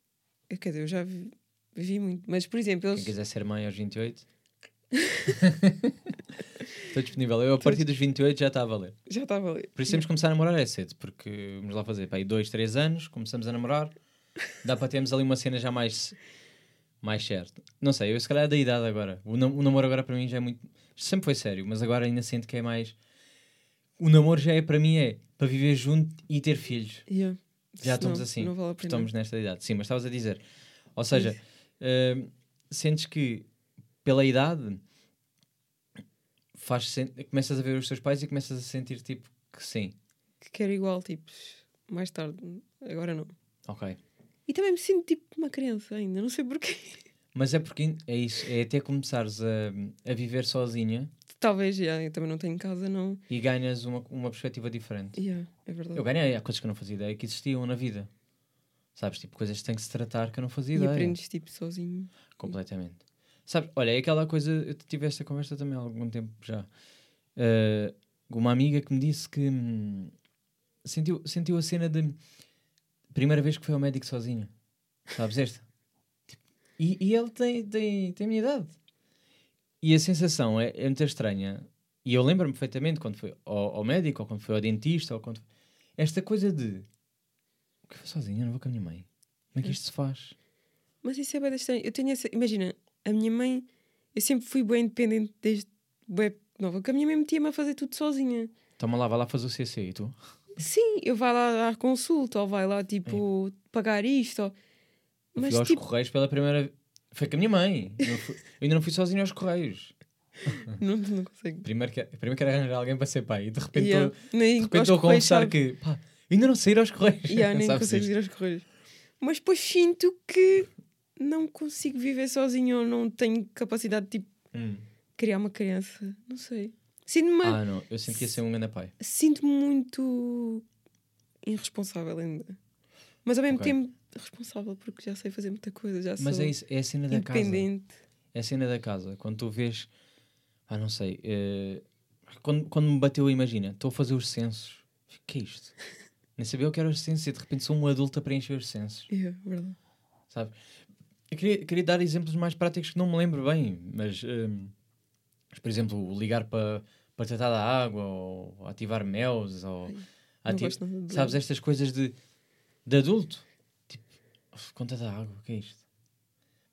eh, Quer dizer, eu já vi, vivi muito. Mas, por exemplo, Quem eles. quiser ser mãe aos 28. *laughs* Estou disponível. Eu a partir dos 28 já está a valer. Já estava a ler. Por isso temos que começar a namorar é cedo, porque vamos lá fazer, pá, aí 2, 3 anos, começamos a namorar, dá para termos ali uma cena já mais, mais certa. Não sei, eu se calhar é da idade agora. O, nam- o namoro agora para mim já é muito. Sempre foi sério, mas agora ainda sinto que é mais. O namoro já é para mim é para viver junto e ter filhos. Yeah. Já estamos assim, Não vale estamos nesta idade. Sim, mas estavas a dizer. Ou seja, hum, sentes que pela idade faz começas a ver os teus pais e começas a sentir tipo que sim. Que quero igual, tipo, mais tarde. Agora não. Ok. E também me sinto tipo uma criança ainda, não sei porquê. Mas é porque é isso, é até começares a, a viver sozinha Talvez, já, eu também não tenho casa, não. e ganhas uma, uma perspectiva diferente. Yeah, é verdade. Eu ganhei, há coisas que eu não fazia ideia que existiam na vida. Sabes, tipo, coisas que têm que se tratar que eu não fazia E ideia. aprendes tipo sozinho. Completamente. Sabes, olha, é aquela coisa, eu tive esta conversa também há algum tempo já. Uh, uma amiga que me disse que hum, sentiu, sentiu a cena de primeira vez que foi ao médico sozinha. Sabes esta? *laughs* Tipo, e, e ele tem, tem, tem a minha idade. E a sensação é, é muito estranha. E eu lembro-me perfeitamente quando foi ao, ao médico, ou quando foi ao dentista, ou quando. Esta coisa de. O que foi sozinha? Eu não vou com a minha mãe. Como é que isto se faz? Mas isso é bem estranho. Eu tenho essa. Imagina, a minha mãe. Eu sempre fui bem independente desde bem nova, que a minha mãe metia-me a fazer tudo sozinha. Toma lá, vai lá fazer o CC e tu? Sim, eu vai lá à consulta, ou vai lá tipo pagar isto. Ou... Eu Mas fui aos tipo, Correios pela primeira Foi com a minha mãe. Fui- eu ainda não fui sozinho aos Correios. *laughs* não, não consigo. Primeiro, que, primeiro quero arranjar alguém para ser pai. E de repente Yeah. estou estou a confessar que pá, ainda não saí aos Correios. Yeah, nem *laughs* consigo ir aos correios. Mas depois sinto que não consigo viver sozinho ou não tenho capacidade de tipo, Hum. criar uma criança. Não sei. Sinto-me Ah, não. Eu sinto que ia ser um grande pai. sinto muito irresponsável ainda. Mas ao mesmo Ok. tempo responsável porque já sei fazer muita coisa, já Mas sou é isso. É a cena da casa. independente. É a cena da casa. Quando tu vês. Ah, não sei. eh, quando, quando me bateu, imagina, estou a fazer os censos. O que é isto? Nem sabia o que era os censos e de repente sou um adulto a preencher os censos. É verdade. sabe? Eu queria, queria dar exemplos mais práticos que não me lembro bem, mas, mas, por exemplo, ligar para para tratar da água, ou ativar meus, ou ati- de sabes, estas coisas de, de adulto. Tipo, "Uf, conta da água, o que é isto?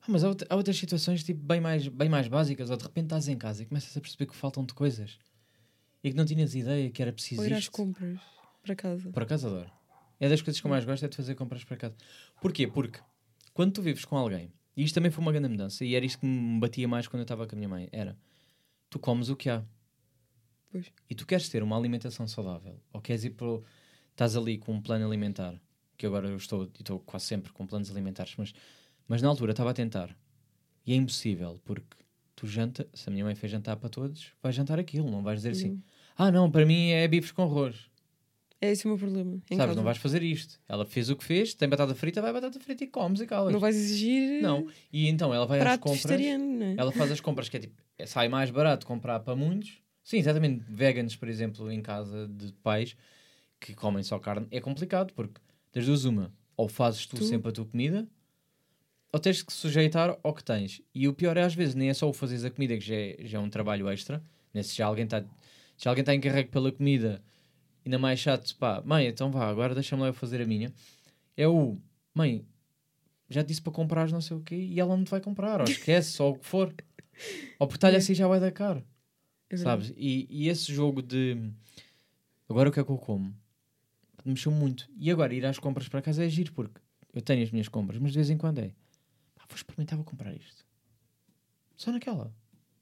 Ah, mas há, há outras situações tipo, bem, mais, bem mais básicas, ou de repente estás em casa e começas a perceber que faltam-te coisas e que não tinhas ideia que era preciso Ou ir às isto. compras para casa. Por acaso adoro. É das coisas que eu mais gosto é de fazer compras para casa. Porquê? Porque quando tu vives com alguém, e isto também foi uma grande mudança, e era isto que me batia mais quando eu estava com a minha mãe, era tu comes o que há. Pois. E tu queres ter uma alimentação saudável, ou queres ir para. estás ali com um plano alimentar, que agora eu estou, e estou quase sempre com planos alimentares, mas, mas na altura estava a tentar. E é impossível, porque tu janta, se a minha mãe fez jantar para todos, vais jantar aquilo, não vais dizer assim, Uhum. ah não, para mim é bifes com arroz. É esse o meu problema. Em Sabes, casa. não vais fazer isto. Ela fez o que fez, tem batata frita, vai batata frita e comes e calas. Não vais exigir Não. E então ela vai às compras. né? Ela faz as compras que é tipo, é- sai mais barato comprar para muitos. Sim, exatamente. Veganos, por exemplo, em casa de pais que comem só carne, é complicado porque das duas uma, ou fazes tu, Tu. sempre a tua comida, ou tens que sujeitar ao que tens. E o pior é às vezes nem é só o fazeres a comida, que já é, já é um trabalho extra. Né? Se já alguém está se alguém está encarregue pela comida, ainda mais chato, pá, mãe, então vá, agora deixa-me lá eu fazer a minha. É o, mãe, já disse para comprar não sei o quê e ela não te vai comprar, ou esquece, ou o que for. Ou porque está-lhe É. assim já vai dar caro, É sabes? E, e esse jogo de agora o que é que eu como mexeu muito. E agora ir às compras para casa é giro, porque eu tenho as minhas compras, mas de vez em quando é pá, vou experimentar, vou comprar isto. Só naquela.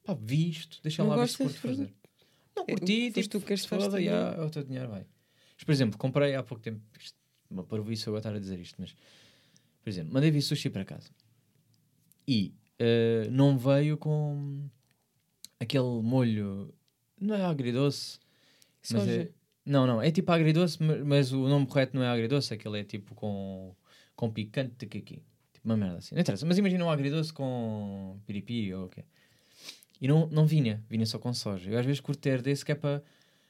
Pá, vi isto, deixa lá ver se curto fazer. Não É, curti, foste tipo, tu que se gastaste foda, dinheiro. já, é o teu dinheiro vai. Mas, por exemplo, comprei há pouco tempo, isto, uma parvoíce eu agora estar a dizer isto, mas, por exemplo, mandei vir sushi para casa e eh, não veio com aquele molho, não é agridoce, mas Soja. é, não, não, é tipo agridoce, ma- mas o nome correto não é agridoce, aquele é tipo com, com picante de caqui, tipo Uma merda assim. Não interessa. Mas imagina um agridoce com piripi ou o quê. E não, não vinha. Vinha só com soja. Eu às vezes curto ter desse que é para...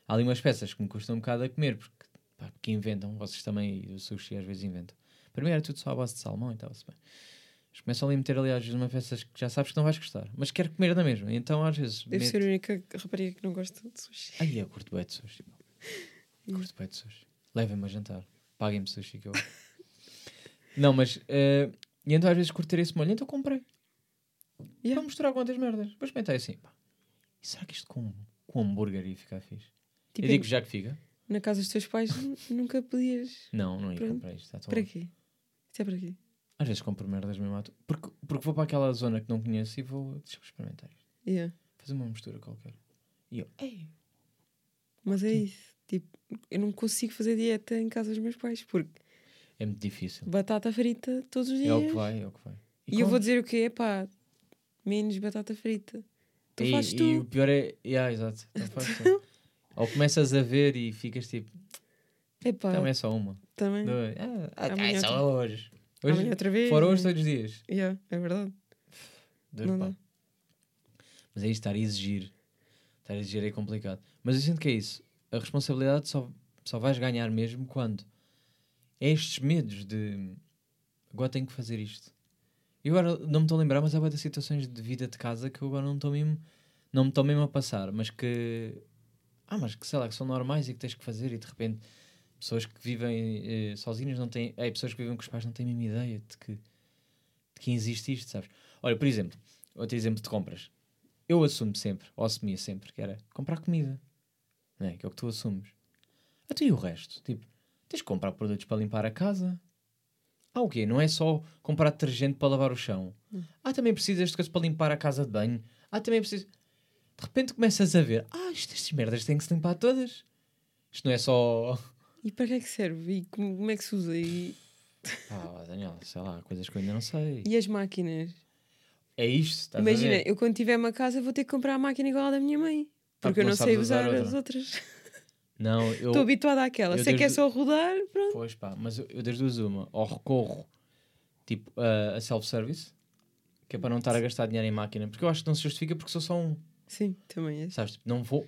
Há ali umas peças que me custam um bocado a comer. Porque, pá, inventam. Vocês também, o sushi às vezes inventam. Para mim era tudo só à base de salmão e tal. se bem. Mas começam ali a meter ali às vezes uma peças que já sabes que não vais gostar. Mas quero comer na mesma. Então às vezes... Deve meto- ser a única rapariga que não gosta de sushi. Ai, eu curto bem de sushi. *laughs* Curto bem de sushi. Levem-me a jantar. Paguem-me sushi que eu... *laughs* Não, mas... eh, e então às vezes curto ter esse molho. Então comprei. Yeah. Para misturar com outras merdas. Depois experimentei assim, pá. E será que isto com, com hambúrguer ia ficar fixe? Tipo, eu digo já que fica. na casa dos teus pais nu- nunca podias. Não, não ia comprar isto. Para quê? Isto é para quê? Às vezes compro merdas mesmo à toa. porque, porque vou para aquela zona que não conheço e vou... Deixa-me experimentar isto. Yeah. Fazer uma mistura qualquer. E eu... Ei, Mas é isso. Tipo, eu não consigo fazer dieta em casa dos meus pais porque é muito difícil. batata frita todos os dias. É o que vai, é o que vai. E, eu como? vou dizer o quê? Pá, menos batata frita. Tu e, fazes e tu. o pior é. Yeah, exato. Então *laughs* tu. Ou começas a ver e ficas tipo. Epá, Também é só uma. também. Duas. Ah, ah, é outra- só hoje. Hoje Amanhã outra vez. fora hoje todos os dias. Yeah, é verdade. Duro, Não pá. dá. Mas é isso, estar a exigir. Estar a exigir é complicado. Mas eu sinto que é isso. A responsabilidade só, só vais ganhar mesmo quando é estes medos de agora tenho que fazer isto. E agora não me estou a lembrar, mas há várias situações de vida de casa que eu agora não estou mesmo, não me estou mesmo a passar, mas que ah, mas que sei lá, que são normais e que tens que fazer e de repente pessoas que vivem eh, sozinhas não têm, é, pessoas que vivem com os pais não têm a mesma ideia de que, de que existe isto, sabes? Olha, por exemplo, outro exemplo de compras. Eu assumo sempre, ou assumia sempre, que era comprar comida. Não é? Que é o que tu assumes. A tu e o resto? Tipo, tens que comprar produtos para limpar a casa. Ah, o quê? Não é só comprar detergente para lavar o chão. Ah, também precisas de coisas para limpar a casa de banho. Ah, também precisas... De repente começas a ver, ah, isto- estas merdas têm que se limpar todas. Isto não é só... *laughs* E para que é que serve? E como, como é que se usa? E, Ah, Daniel, sei lá, coisas que eu ainda não sei. e as máquinas? É isto, Imagina, eu quando tiver uma casa vou ter que comprar a máquina igual à da minha mãe. Ah, Porque eu não não sei usar usar, as outras. Não, eu... Estou habituada àquela. Sei que é desde- só rodar, pronto. Pois pá, mas eu, eu das duas uma, ou recorro tipo a, a self-service, que é para não estar a gastar dinheiro em máquina, porque eu acho que não se justifica porque sou só um, Sim, também é. sabes? Tipo, não vou.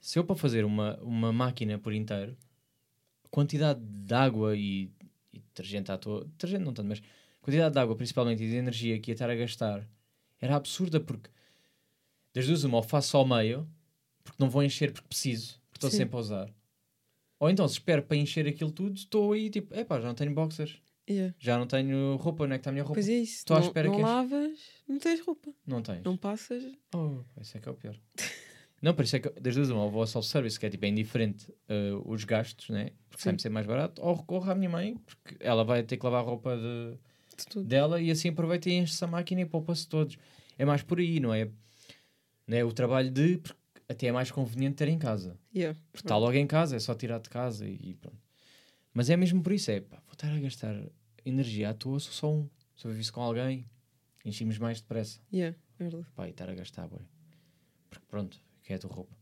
Se eu para fazer uma, uma máquina por inteiro, quantidade de água e, e detergente à toa, detergente não tanto, mas a quantidade de água principalmente e de energia que ia estar a gastar era absurda porque das duas uma, ou faço só ao meio, porque não vou encher porque preciso, porque estou sempre a usar. Ou então, se espero para encher aquilo tudo, estou aí tipo, epá, já não tenho boxers, Yeah. já não tenho roupa, onde é que está a minha roupa? Pois é isso. Estou à não espera não que este- lavas, não tens roupa. Não tens. Não passas. Oh, isso é que é o pior. *laughs* não, por isso é que das duas uma, ou vou ao self-service, que é tipo, é indiferente uh, os gastos, né? Porque sempre ser mais barato, ou recorro à minha mãe, porque ela vai ter que lavar a roupa de, de dela e assim aproveita e enche-se a máquina e poupa-se todos. É mais por aí, não é? Não é o trabalho de. Porque até é mais conveniente ter em casa. Yeah. Porque está logo em casa, é só tirar de casa e, e pronto. Mas é mesmo por isso, é pá, vou estar a gastar energia à toa, sou só um. Se eu vivesse com alguém, enchimos mais depressa. Yeah, é verdade. Pá, e estar a gastar, bué. Porque pronto, que é a tua roupa.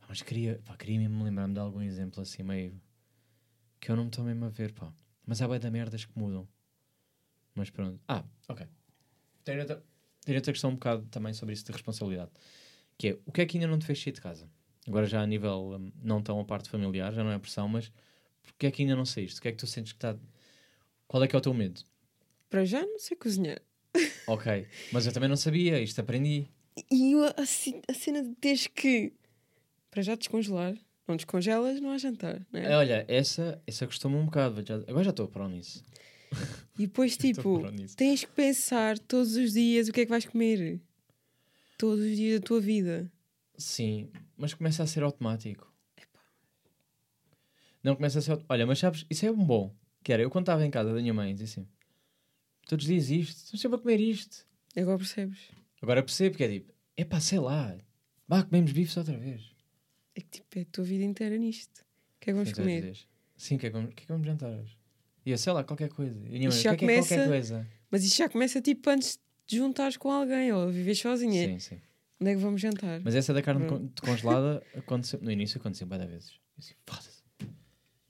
Pá, mas queria, pá, queria mesmo lembrar-me de algum exemplo assim meio. que eu não me estou mesmo a ver, pá. Mas há bué da merdas que mudam. Mas pronto. Ah, ok. Tenho outra, tenho outra questão um bocado também sobre isso de responsabilidade. Que é, o que é que ainda não te fez sair de casa? Agora já a nível, hum, não tão a parte familiar, já não é pressão, mas porque é que ainda não saíste? O que é que tu sentes que está... Qual é que é o teu medo? Para já não sei cozinhar. Ok, mas eu também não sabia, isto aprendi. E eu, a, ci- a cena de teres que. Para já descongelar. Não descongelas, não há jantar. Né? É, Olha, essa, essa custou-me um bocado. já- agora já estou pronto nisso. E depois, *laughs* tipo, tens que pensar todos os dias o que é que vais comer. Todos os dias da tua vida. Sim, mas começa a ser automático. Não começa a ser. auto- Olha, mas sabes, isso é um bom. Que era, eu quando estava em casa da minha mãe, dizia assim: todos os dias isto, estou sempre a comer isto. Agora percebes? Agora percebo que é tipo, epá, sei lá, vá, comemos bifes outra vez. É que tipo, é a tua vida inteira nisto. O que é que vamos Sim, comer? Sim, o que é que vamos, que é que vamos jantar hoje? E eu, sei lá, qualquer coisa. E a minha mãe, já que é que é qualquer começa- coisa? Mas isto já começa tipo antes de juntares com alguém ou viver sozinha. Sim, sim. Onde é que vamos jantar? Mas essa da carne con- congelada *laughs* aconteceu, no início aconteceu várias vezes. Eu assim, foda-se.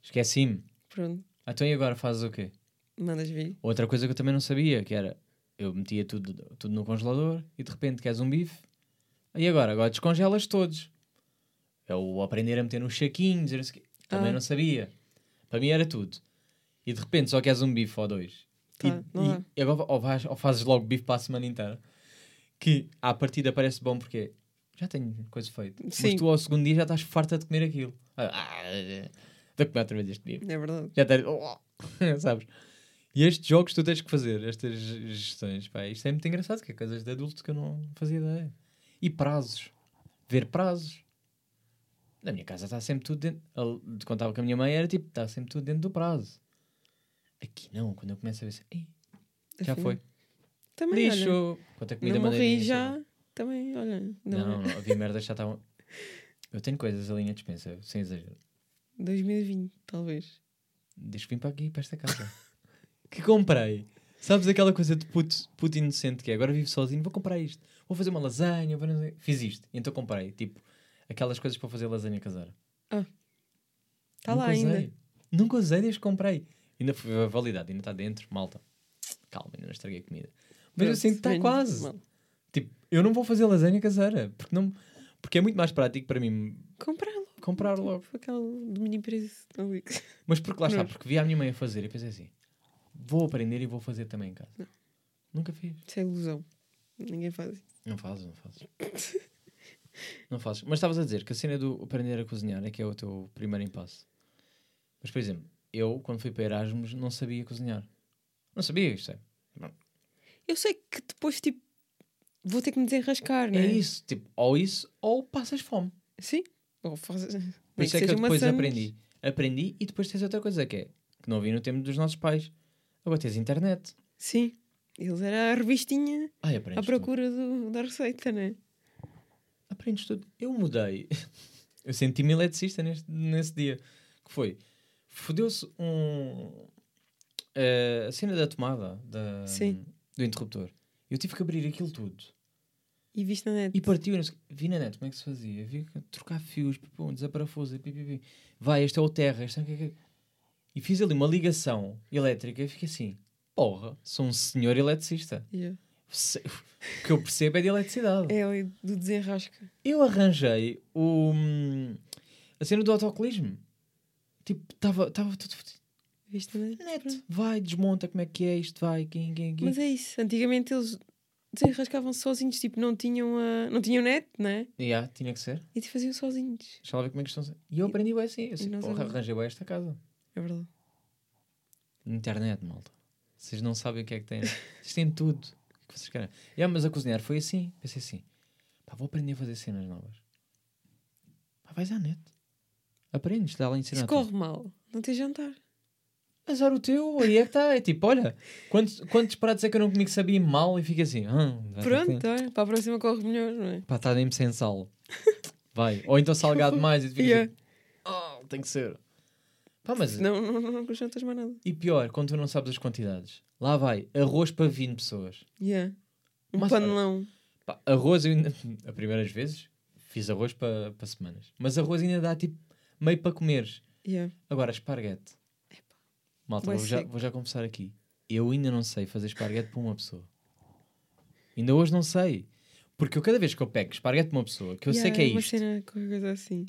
Esqueci-me. Pronto. Ah, Então e agora fazes o quê? Mandas vir. Outra coisa que eu também não sabia, que era, eu metia tudo, tudo no congelador e de repente queres um bife, e agora? Agora descongelas todos. É o aprender a meter nos saquinhos, também Ah. não sabia. Para mim era tudo. E de repente só queres um bife ou dois. Tá, e, não e- dá. e agora ou, vais- ou fazes logo bife para a semana inteira. Que à partida parece bom porque já tenho coisa feita. Mas Sim. tu ao segundo dia já estás farta de comer aquilo. Ah, ah, vou comer outra vez este bife. É verdade. Já estás. *laughs* Sabes? E estes jogos tu tens que fazer, estas gestões. Pá, isto é muito engraçado, que é coisas de adulto que eu não fazia ideia. E prazos. Ver prazos. Na minha casa está sempre tudo dentro. De Contava com a minha mãe, era tipo, está sempre tudo dentro do prazo. Aqui não, quando eu começo a ver assim, "Ei, já foi. Também, olha, Lixo. Quanto a comida não morri já. Também, olha. Não, Não, não, não, havia merdas que já estavam. Eu tenho coisas ali na dispensa, sem exagero. 2020, talvez. Desde que vim para aqui, para esta casa. *laughs* que comprei. Sabes aquela coisa de puto, puto inocente que é? Agora vivo sozinho, vou comprar isto. Vou fazer uma lasanha, vou não sei- Fiz isto. E então comprei, tipo, aquelas coisas para fazer lasanha caseira. Está lá Nunca usei. ainda. Nunca usei desde que comprei. Ainda foi a validade, ainda está dentro, malta. Calma, ainda não estraguei a comida. Mas eu sinto que está quase. mal. Tipo, eu não vou fazer lasanha caseira. Porque, não, porque é muito mais prático para mim Comprar logo. comprar logo. Foi aquele do mini preço. Mas porque lá está, porque vi a minha mãe a fazer e pensei assim: vou aprender e vou fazer também em casa. Não. Nunca fiz. Isso é ilusão. Ninguém faz isso. Não fazes, não fazes. não fazes. Mas estavas a dizer que a cena do aprender a cozinhar é que é o teu primeiro impasse. Mas, por exemplo, eu, quando fui para Erasmus, não sabia cozinhar. Não sabia isto. É, Eu sei que depois, tipo, vou ter que me desenrascar, não é é? isso. Tipo, ou isso, ou passas fome. Sim. Ou faz... Por isso é que eu depois aprendi. Aprendi e depois tens outra coisa que é que não vi no tempo dos nossos pais. Agora tens internet. Sim. Eles era a revistinha Ai, à procura do, da receita, né? aprendes tudo. Eu mudei. *laughs* Eu senti-me eletricista neste, nesse dia. Que foi? Fodeu-se um. eh, a cena da tomada da, Sim. do interruptor. Eu tive que abrir aquilo tudo. E viste na net. E partiu. Vi na net como é que se fazia. Vi trocar fios, pum, desaparafusa, pi, pi, pi. Vai, este é o terra. Este é o que é que é. E fiz ali uma ligação elétrica e fiquei assim: porra, sou um senhor eletricista. Yeah. O que eu percebo é de eletricidade. É do desenrasca. Eu arranjei o, a cena do autocolismo. Tipo, estava tudo fodido. Viste na net. net. Vai, desmonta como é que é isto, vai, aqui, aqui, aqui. Mas é isso. Antigamente eles desenrascavam sozinhos. Tipo, não tinham, a... não tinham net, né? Yeah, tinha que ser. E te faziam sozinhos. Deixa lá ver como é que estão. E eu aprendi bem assim. Eu sei, nós porra, arranjei bem esta casa. É verdade. Internet, malta. Vocês não sabem o que é que têm. Vocês têm tudo. O que vocês querem. Yeah, mas a cozinhar foi assim. Pensei assim. Pá, vou aprender a fazer cenas novas. Pá, vais à net. Aprendes, dá lá ensinar. Se corre mal, não tens jantar. Azar o teu, aí é que está. É tipo, olha, quantos, quantos pratos é que eu não comi que sabia mal e fica assim, ah, Pronto, olha, para a próxima corre melhor, não é? Pá, está mesmo sem sal. Vai. Ou então salgado *laughs* mais e tu ficas Yeah. assim, oh, tem que ser. Pá, mas. Não, não, não, não jantas mais nada. E pior, quando tu não sabes as quantidades. Lá vai, arroz para 20 pessoas. Yeah. Um Mas, panelão. Pá, arroz, eu ainda, *laughs* a primeiras vezes, fiz arroz para para semanas. Mas arroz ainda dá tipo meio para comeres. Yeah. Agora, esparguete. Malta, Bué vou já, vou já confessar aqui. Eu ainda não sei fazer esparguete para uma pessoa. Ainda hoje não sei. Porque eu cada vez que eu pego esparguete para uma pessoa, que eu sei Yeah, que é uma isto, cena, qualquer coisa assim.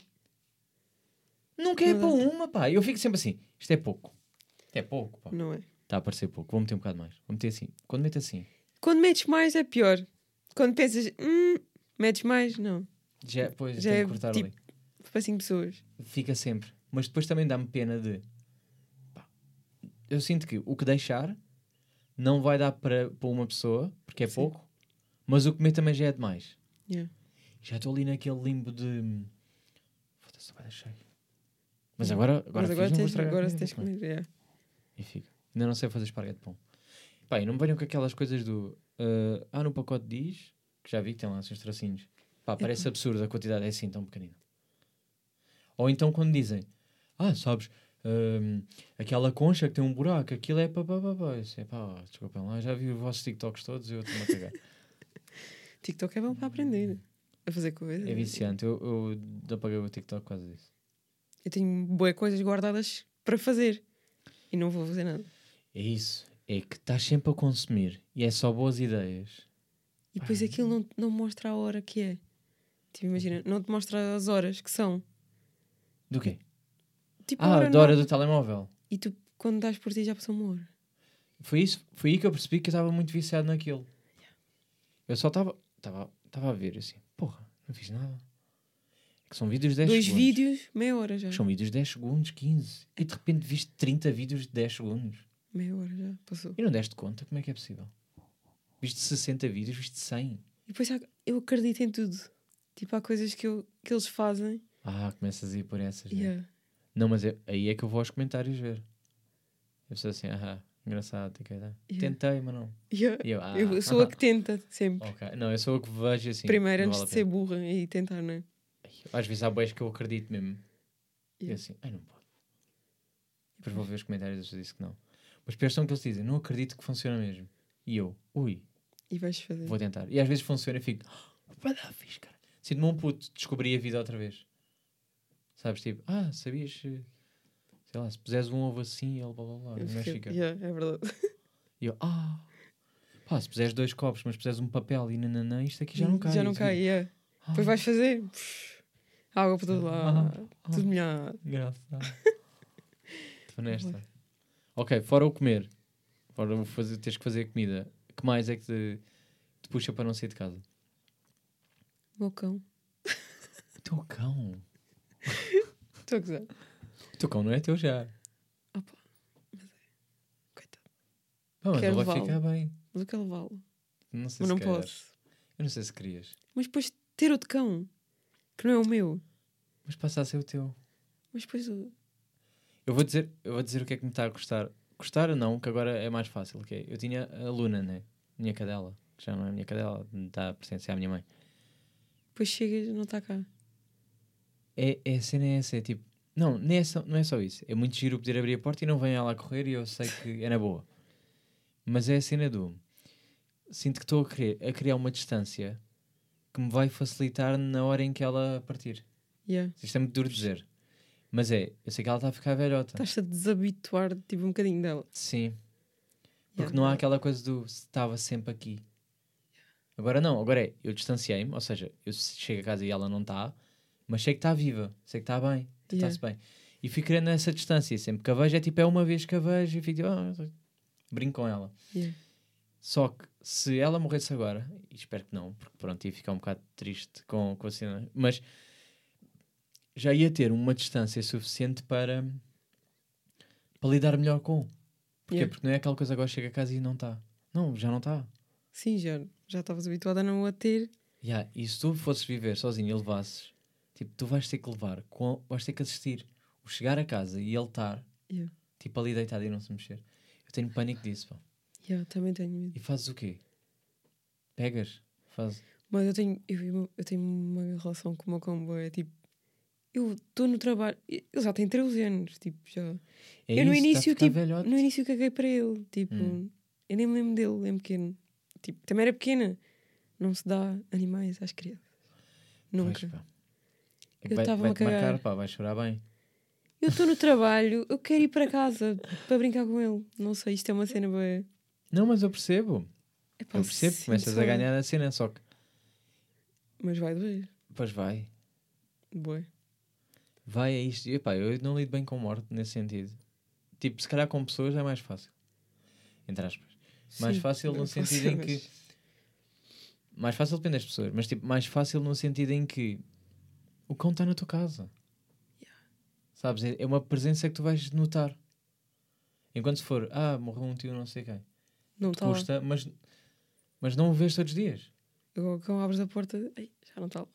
nunca é Não para dá uma, pá. Eu fico sempre assim, isto é pouco. Isto é pouco, pá. Não é? Está a parecer pouco. Vou meter um bocado mais. Vou meter assim. Quando meto assim, Quando metes mais é pior. Quando pensas, hum, metes mais, não. já, pois, Já é que cortar tipo- ali. Para 5 pessoas. Fica sempre. Mas depois também dá-me pena de. pá, eu sinto que o que deixar não vai dar para, para uma pessoa, porque é Sim. pouco, mas o comer também já é demais. Yeah. Já estou ali naquele limbo de. Foda-se, vai cheio. Mas agora, agora, Mas agora fiz, tens, agora tens vou comer. yeah. E fica. Ainda não sei fazer esparguete de pão. Pá, e não me venham com aquelas coisas do. ah, ah, no pacote diz, que já vi que tem lá esses tracinhos. Pá, parece absurdo a quantidade, é assim tão pequenina. Ou então quando dizem, ah, sabes, hum, aquela concha que tem um buraco, aquilo é pá, pá, pá, pá. Isso é pá, desculpem lá, já vi os vossos TikToks todos e eu estou-me a cagar. *laughs* TikTok é bom para aprender. A fazer coisas. É viciante, eu, eu apaguei o TikTok por causa disso. Eu tenho boas coisas guardadas para fazer. E não vou fazer nada. É isso. É que estás sempre a consumir e é só boas ideias. E depois aquilo não, não mostra a hora que é. Tipo, imagina, não te mostra as horas que são. Do quê? Tipo, Ah, hora da hora não- do telemóvel. E tu, quando dás por ti, já passou uma hora. Foi isso, foi aí que eu percebi que eu estava muito viciado naquilo. Eu só estava a ver assim, porra, não fiz nada. É que são vídeos de 10 Dois segundos. vídeos, meia hora já. São vídeos de 10 segundos, 15. E de repente viste 30 vídeos de 10 segundos. Meia hora já passou. E não deste conta? Como é que é possível? Viste 60 vídeos, viste 100. E depois eu acredito em tudo. Tipo, há coisas que, eu, que eles fazem. Ah, começas a ir por essas. né? Yeah. Não, mas é- aí é que eu vou aos comentários ver. Eu sou assim, ah, engraçado, que. Yeah. Tentei, mas não. Yeah. E eu, ah, Eu sou a que *laughs* tenta, sempre. ok. Não, eu sou a que vejo assim. Primeiro, antes vale de ser burra e tentar, não é? Às vezes há boés que eu acredito mesmo. E Yeah. assim, ai não pode. Depois vou ver os comentários e pessoas dizem que não. Mas pior são que eles dizem, não acredito que funciona mesmo. E eu, ui, E vais fazer. vou tentar. E às vezes funciona e fico, oh, vai dar fixe, cara. Sinto-me um puto, descobri a vida outra vez. Sabes, tipo, ah, sabias, sei lá, se puseres um ovo assim, ele blá blá blá. Eu o gajo fiquei- fica. Yeah, é verdade. *laughs* E eu, ah, pá, se puseres dois copos, mas puseres um papel e nananã, isto aqui já não cai. Já não cai, yeah. ah, Depois vais fazer. pff, água por todo lado. ah, Tudo molhado. Engraçado. *laughs* Estou nesta. Ok, fora o comer, fora o fazer, teres que fazer comida, que mais é que te, te puxa para não sair de casa? O meu cão. O teu cão. Estou a gozar. O teu cão não é teu já. Opa. Mas é. Coitado. Pá, mas Quero ele vai ficar bem. Mas eu quero levá-lo. Não sei Mas se não queres. posso. Eu não sei se querias. Mas depois ter outro cão, que não é o meu. Mas passa a ser o teu. Mas depois o. Eu vou dizer, eu vou dizer o que é que me está a custar. Custar ou não, que agora é mais fácil. Que é, eu tinha a Luna, né? Minha cadela. Que já não é minha cadela, está a pertencer à minha mãe. Depois chegas não está cá. É, é a cena é essa, é tipo, não, nem é só, não é só isso. É muito giro poder abrir a porta e não vem ela a correr e eu sei que é na boa. Mas é a cena do. Sinto que estou a, a criar uma distância que me vai facilitar na hora em que ela partir. Yeah. Isto é muito duro de dizer. Mas é, eu sei que ela está a ficar velhota. Estás-te a desabituar tipo, um bocadinho dela. Sim. Porque Yeah. não há aquela coisa do estava sempre aqui. Agora não, agora é, eu distanciei-me, ou seja, eu chego a casa e ela não está, mas sei que está viva, sei que está bem, está-se bem. E fico criando essa distância, sempre que a vejo é tipo, é uma vez que a vejo e fico tipo, ah, brinco com ela. Yeah. Só que se ela morresse agora, e espero que não, porque pronto, ia ficar um bocado triste com, com a cena, mas já ia ter uma distância suficiente para, para lidar melhor com. Porquê? Yeah. Porque não é aquela coisa agora chega a casa e não está. Não, já não está. Sim, já já estavas habituada a não a ter. Yeah, e se tu fosses viver sozinho e levasses, tipo, tu vais ter que levar, com, vais ter que assistir o chegar a casa e ele estar, Yeah. tipo, ali deitado e não se mexer. Eu tenho pânico disso, pá. Yeah, também tenho medo. E fazes o quê? Pegas? Fazes. Mas eu tenho, eu, eu tenho uma relação com o meu combo. É tipo, eu estou no trabalho. Ele já tem 13 anos. Tipo, já. É eu no isso, tá a início, tipo, velhote. no início caguei para ele. Tipo, Hum. eu nem me lembro dele, é pequeno. Tipo, também era pequena. Não se dá animais às crianças. Nunca. Pois. Eu Vai- estava-me a Vai-te marcar, cagar. pá, vais chorar bem. Eu estou no trabalho, eu quero ir para casa para brincar com ele. Não sei, isto é uma cena boa. Não, mas eu percebo. Epá, Eu percebo, sinto começas a saudade. ganhar a cena, só que. Mas vai doer. Pois vai. Boa. Vai a isto. E, epá, eu não lido bem com morte nesse sentido. Tipo, se calhar com pessoas é mais fácil. Entre aspas. Mais Sim, fácil não no sentido em que. Mais fácil depende das pessoas, mas tipo, mais fácil no sentido em que o cão está na tua casa. Sabes? É uma presença que tu vais notar. Enquanto se for, ah, morreu um tio, não sei quem. Não está lá. Mas, mas não o vês todos os dias. Agora quando abres a porta, ei, já não está lá.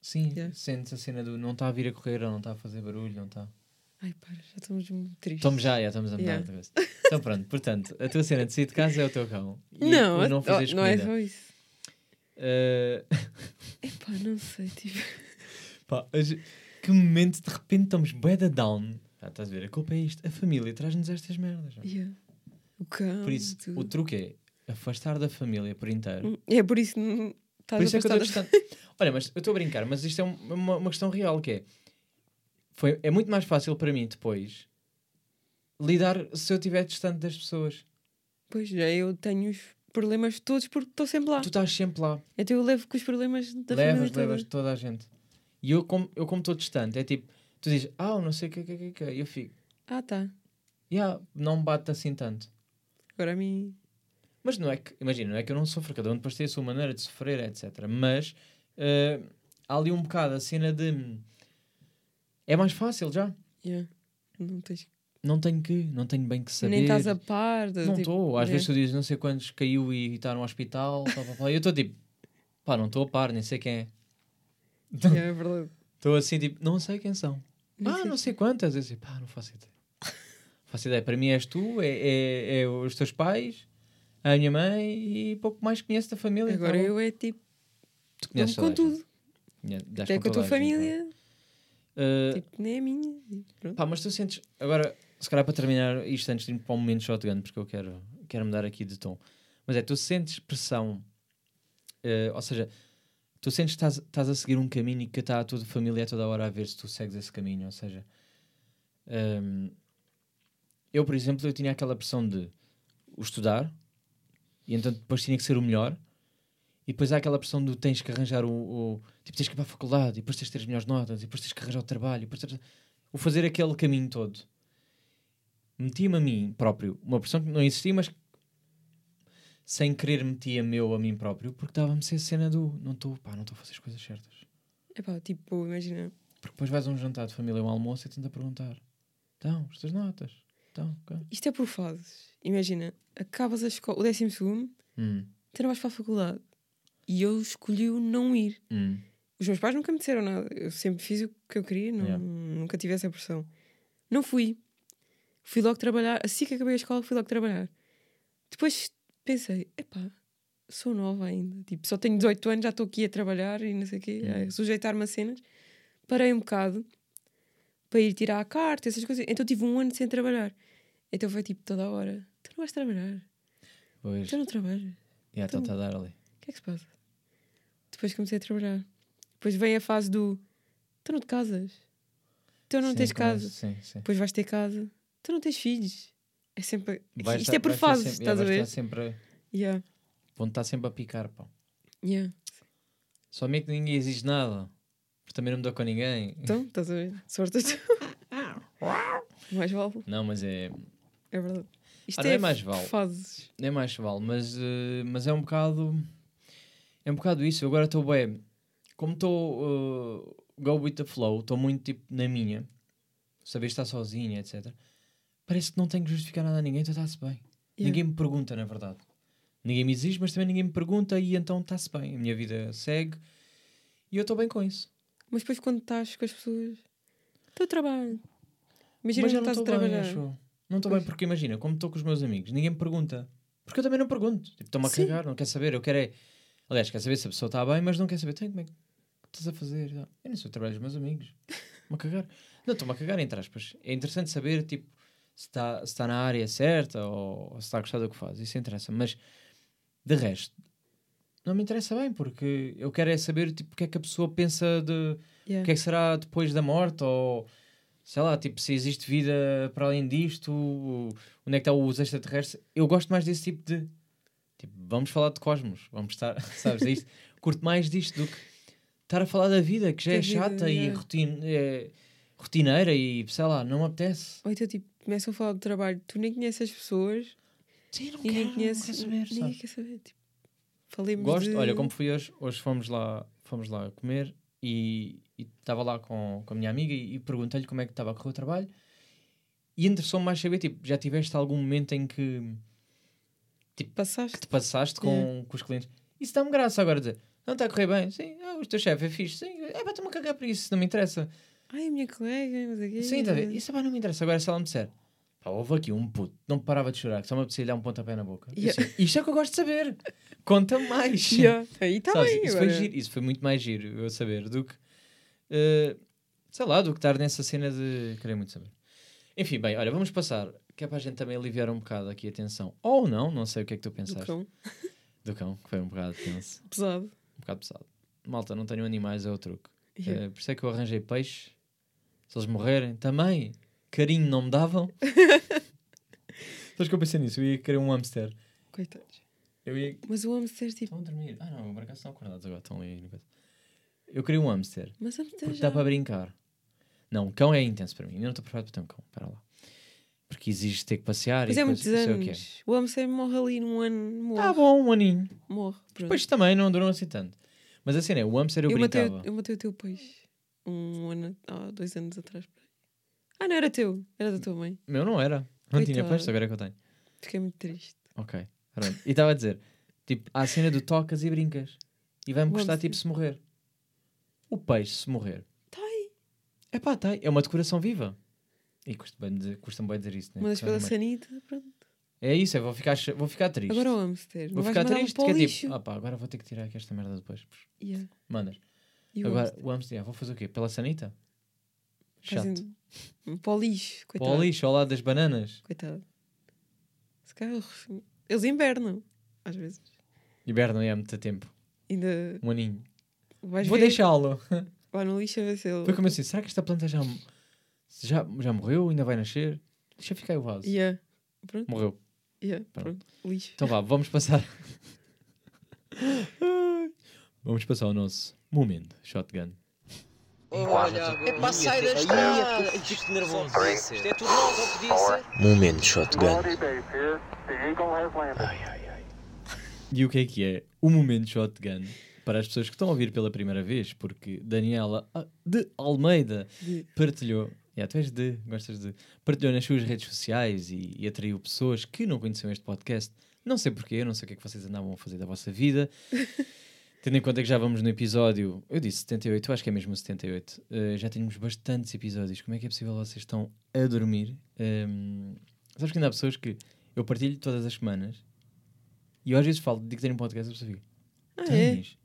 Sim, Yeah. sentes a cena do não está a vir a correr, ou não está a fazer barulho, não está. Ai, para, já estamos muito tristes. Estamos já, já estamos a mudar Yeah. outra vez. Então pronto, portanto, a tua cena de sair de casa é o teu cão. E Não, o não oh, não é só isso. Eh, *laughs* Epá, não sei, tipo. Pá, que momento de repente estamos da down. Ah, estás a ver? A culpa é isto. A família traz-nos estas merdas. é? Yeah. O cão. Por isso, tudo. o truque é afastar da família por inteiro. É por isso que estás Por isso é que eu estou. *laughs* Olha, mas eu estou a brincar, mas isto é um- uma, uma questão real que é. Foi, é muito mais fácil para mim depois lidar se eu estiver distante das pessoas. Pois, já eu tenho os problemas todos porque estou sempre lá. Tu estás sempre lá. Então eu levo com os problemas da levas, família toda. levas toda a gente. E eu, como eu como estou distante, é tipo, tu dizes, ah, não sei o que, que, que, que, e eu fico, Ah, tá. yeah, não me bate assim tanto. Agora a mim... Mas não é que, imagina, não é que eu não sofro, cada um depois tem a sua maneira de sofrer, etc. Mas eh, há ali um bocado a cena de. É mais fácil já. Yeah. Não tens... Não tenho que, não tenho bem que saber. Nem estás a par. De, Não tipo, estou. Às é. vezes tu dizes não sei quantos caiu e está no hospital. Pá, pá, pá. E eu estou tipo, pá, não estou a par, nem sei quem é. Yeah, é verdade. Estou assim tipo, não sei quem são. Nem ah, sei. não sei quantas. Eu assim, pá, não faço ideia. Não *laughs* faço ideia. Para mim és tu, é, é, é os teus pais, a minha mãe e pouco mais conheço da família. Agora tá bom? eu é tipo... Tu conheces com tudo. Até com a tua família. claro. Uh, Tipo, nem a minha. Pronto. pá, mas tu sentes. Agora, se calhar para terminar isto antes de ir para o momento shotgun, porque eu quero, quero mudar aqui de tom. Mas é, tu sentes pressão, uh, ou seja, tu sentes que estás, a seguir um caminho e que está a tua família a toda hora a ver se tu segues esse caminho. Ou seja, um, eu, por exemplo, eu tinha aquela pressão de estudar e então depois tinha que ser o melhor. E depois há aquela pressão de tens que arranjar o, o- Tipo, tens que ir para a faculdade, e depois tens de ter as melhores notas, e depois tens que arranjar o trabalho, e depois tens... O fazer aquele caminho todo. Metia-me a mim próprio uma pressão que não existia, mas sem querer metia-me eu a mim próprio, porque dava-me ser a cena do não estou, pá, não estou a fazer as coisas certas. Epá, tipo, imagina. Porque depois vais a um jantar de família, um almoço, e tenta perguntar: então, as tuas notas? Então, ok. Isto é por fases. Imagina, acabas a escola, o décimo segundo, Hum, tu não vais para a faculdade. E eu escolhi o não ir. hum, Os meus pais nunca me disseram nada. Eu sempre fiz o que eu queria, não, Yeah. nunca tive essa pressão. Não fui. Fui logo trabalhar. Assim que acabei a escola, fui logo trabalhar. Depois pensei, epá, sou nova ainda. Tipo, só tenho 18 anos, já estou aqui a trabalhar e não sei o quê, a sujeitar-me a cenas. Parei um bocado para ir tirar a carta, essas coisas. Então tive um ano sem trabalhar. Então foi tipo toda a hora: tu não vais trabalhar, pois. tu não trabalhas. E então está a dar ali. O que é que se passa? Depois comecei a trabalhar. Depois vem a fase do tu não te casas. Tu não Sim, tens casa. Sim, sim. Depois vais ter casa. Tu não tens filhos. É sempre. Vais Isto estar- é por fases, sempre- estás a vais ver? estar sempre, Yeah. vão estar sempre a picar, pá. Yeah. Só meio que ninguém exige nada. Porque também não me dou com ninguém. Então, estás a ver? *laughs* Sorte Mais vale. Não, mas é, É verdade. Isto Ah, não é é mais vale. fases. é mais vale, mas, eh, mas é um bocado. É um bocado isso. Eu agora estou bem. Como estou. uh, go with the flow, estou muito tipo na minha. Saber estar sozinha, etc. Parece que não tenho que justificar nada a ninguém, então está-se bem. Yeah. Ninguém me pergunta, na verdade. Ninguém me exige, mas também ninguém me pergunta e então está-se bem. A minha vida segue e eu estou bem com isso. Mas depois quando estás com as pessoas. Teu trabalho. Imagina mas que não estás a bem, trabalhar. acho. Não estou bem porque imagina, como estou com os meus amigos, ninguém me pergunta. Porque eu também não pergunto. Tipo, estou-me a cagar, não quer saber. Eu quero é. Aliás, quer saber se a pessoa está bem, mas não quer saber. Tem como é que estás a fazer? Eu nem sou trabalho dos meus amigos. Estou-me a cagar. Não, estou-me a cagar, entre aspas. É interessante saber, tipo, se está, se está na área certa ou, ou se está a gostar do que faz. Isso interessa. Mas, de resto, não me interessa bem, porque eu quero é saber, tipo, o que é que a pessoa pensa de, Yeah. o que é que será depois da morte ou sei lá, tipo, se existe vida para além disto, onde é que está os extraterrestres. Eu gosto mais desse tipo de tipo, vamos falar de cosmos, vamos estar, *laughs* sabes, é isto. Curto mais disto do que estar a falar da vida, que já Da é vida, chata e yeah. rotin- é rotineira e sei lá, não me apetece. Ou então, tipo, começam a falar de trabalho, tu nem conheces as pessoas, Sim, não ninguém quero, conhece. não quero saber, ninguém sabe? quer saber. Tipo, falemos Gosto, de... olha, como fui hoje, hoje fomos lá, fomos lá comer e e estava lá com, com a minha amiga e, e perguntei-lhe como é que estava a correr o trabalho e interessou-me mais saber, tipo, já tiveste algum momento em que, que Passaste. te passaste com, com os clientes? Isso dá-me graça agora dizer, não está a correr bem? Sim, ah, o teu chefe é fixe, sim, é para me cagar para isso, não me interessa. Ai, a minha colega, mas aqui. Sim, tá a ver? Isso pá, não me interessa. Agora se ela me disser, pá, houve aqui um puto, não parava de chorar, que só me apetecia lhe dar um pontapé na boca. Yeah. assim, Isto é o que eu gosto de saber. Conta mais. *laughs* Yeah. Aí está bem. isso, agora. foi giro, isso foi muito mais giro eu saber do que eh, sei lá, do que estar nessa cena de querer muito saber. Enfim, bem, olha, vamos passar, que é para a gente também aliviar um bocado aqui a tensão. Ou não, não sei o que é que tu Do pensaste. cão. Do cão, que foi um bocado tenso, Pesado. um bocado pesado. Malta, não tenho animais, é o truque. Yeah. Eh, por isso é que eu arranjei peixe. Se eles morrerem, também carinho não me davam. *laughs* Sabes que eu pensei nisso? Eu ia querer um hamster. Coitados. Eu ia. Mas o hamster, tipo. Estão a dormir. Ah, não, por acaso estão acordados agora. Estão ali. Eu queria um hamster. Mas hamster Porque já. dá para brincar. Não, cão é intenso para mim. Eu não estou preparado para ter um cão. Espera lá. Porque exige ter que passear Mas e é muitos é o que é. anos. O hamster morre ali num ano. Morre. Tá bom, um aninho. Morre. Pronto. Depois também não duram assim tanto. Mas a cena é, o hamster eu, eu, matei, brincava. o- eu matei o teu peixe. Um ano. Há dois anos atrás. Ah, não era teu. Era da tua mãe. Meu não era. Não tinha peixe, agora é que eu tenho. Fiquei muito triste. Ok. Pronto. E estava a dizer, tipo, há a cena do tocas e brincas. E vai-me O custar, tipo, se morrer. O peixe, se morrer. Tá aí. É pá, tá. aí. É uma decoração viva. E custa bem dizer, custa-me bem dizer isso, né? Mas Porque pela é- sanita, pronto. É isso, eu vou ficar, vou ficar triste. Agora o hamster. vou vais ficar triste, para que é lixo. tipo, ah pá, agora vou ter que tirar aqui esta merda depois. Yeah. Mandas. E Agora, o hamster, yeah, vou fazer o quê? Pela sanita? Chato. Fazem- Para o lixo. Para Coitado. o lixo, ao lado das bananas. Coitado. Se calhar eles- eles invernam. Às vezes. Hibernam é há muito tempo. Ainda Um aninho. vais Vou ver. deixá-lo. *laughs* Vai no lixo a ver se ele. Foi como assim, será que esta planta já, já, já morreu? Ainda vai nascer? Deixa ficar aí o vaso. Yeah. Pronto. Morreu. Yeah. Pronto. Pronto. Lixo. Então vá, vamos passar. *laughs* vamos passar ao nosso momento shotgun. É para sair da estrada. Fico nervoso. Isto é tudo novo, não podia ser. Momento shotgun. E o que é que é o momento shotgun? Para as pessoas que estão a ouvir pela primeira vez, porque Daniela ah, de Almeida partilhou, yeah, tu és de, gostas de, partilhou nas suas redes sociais e, e atraiu pessoas que não conheciam este podcast. Não sei porquê, não sei o que é que vocês andavam a fazer da vossa vida. *laughs* Tendo em conta que já vamos no episódio, eu disse 78, eu acho que é mesmo o 78. eh, já temos bastantes episódios. Como é que é possível vocês estão a dormir? Ehm, sabes que ainda há pessoas que eu partilho todas as semanas e eu às vezes falo, digo que tenho um podcast, a pessoa fica, Ah, é? tens?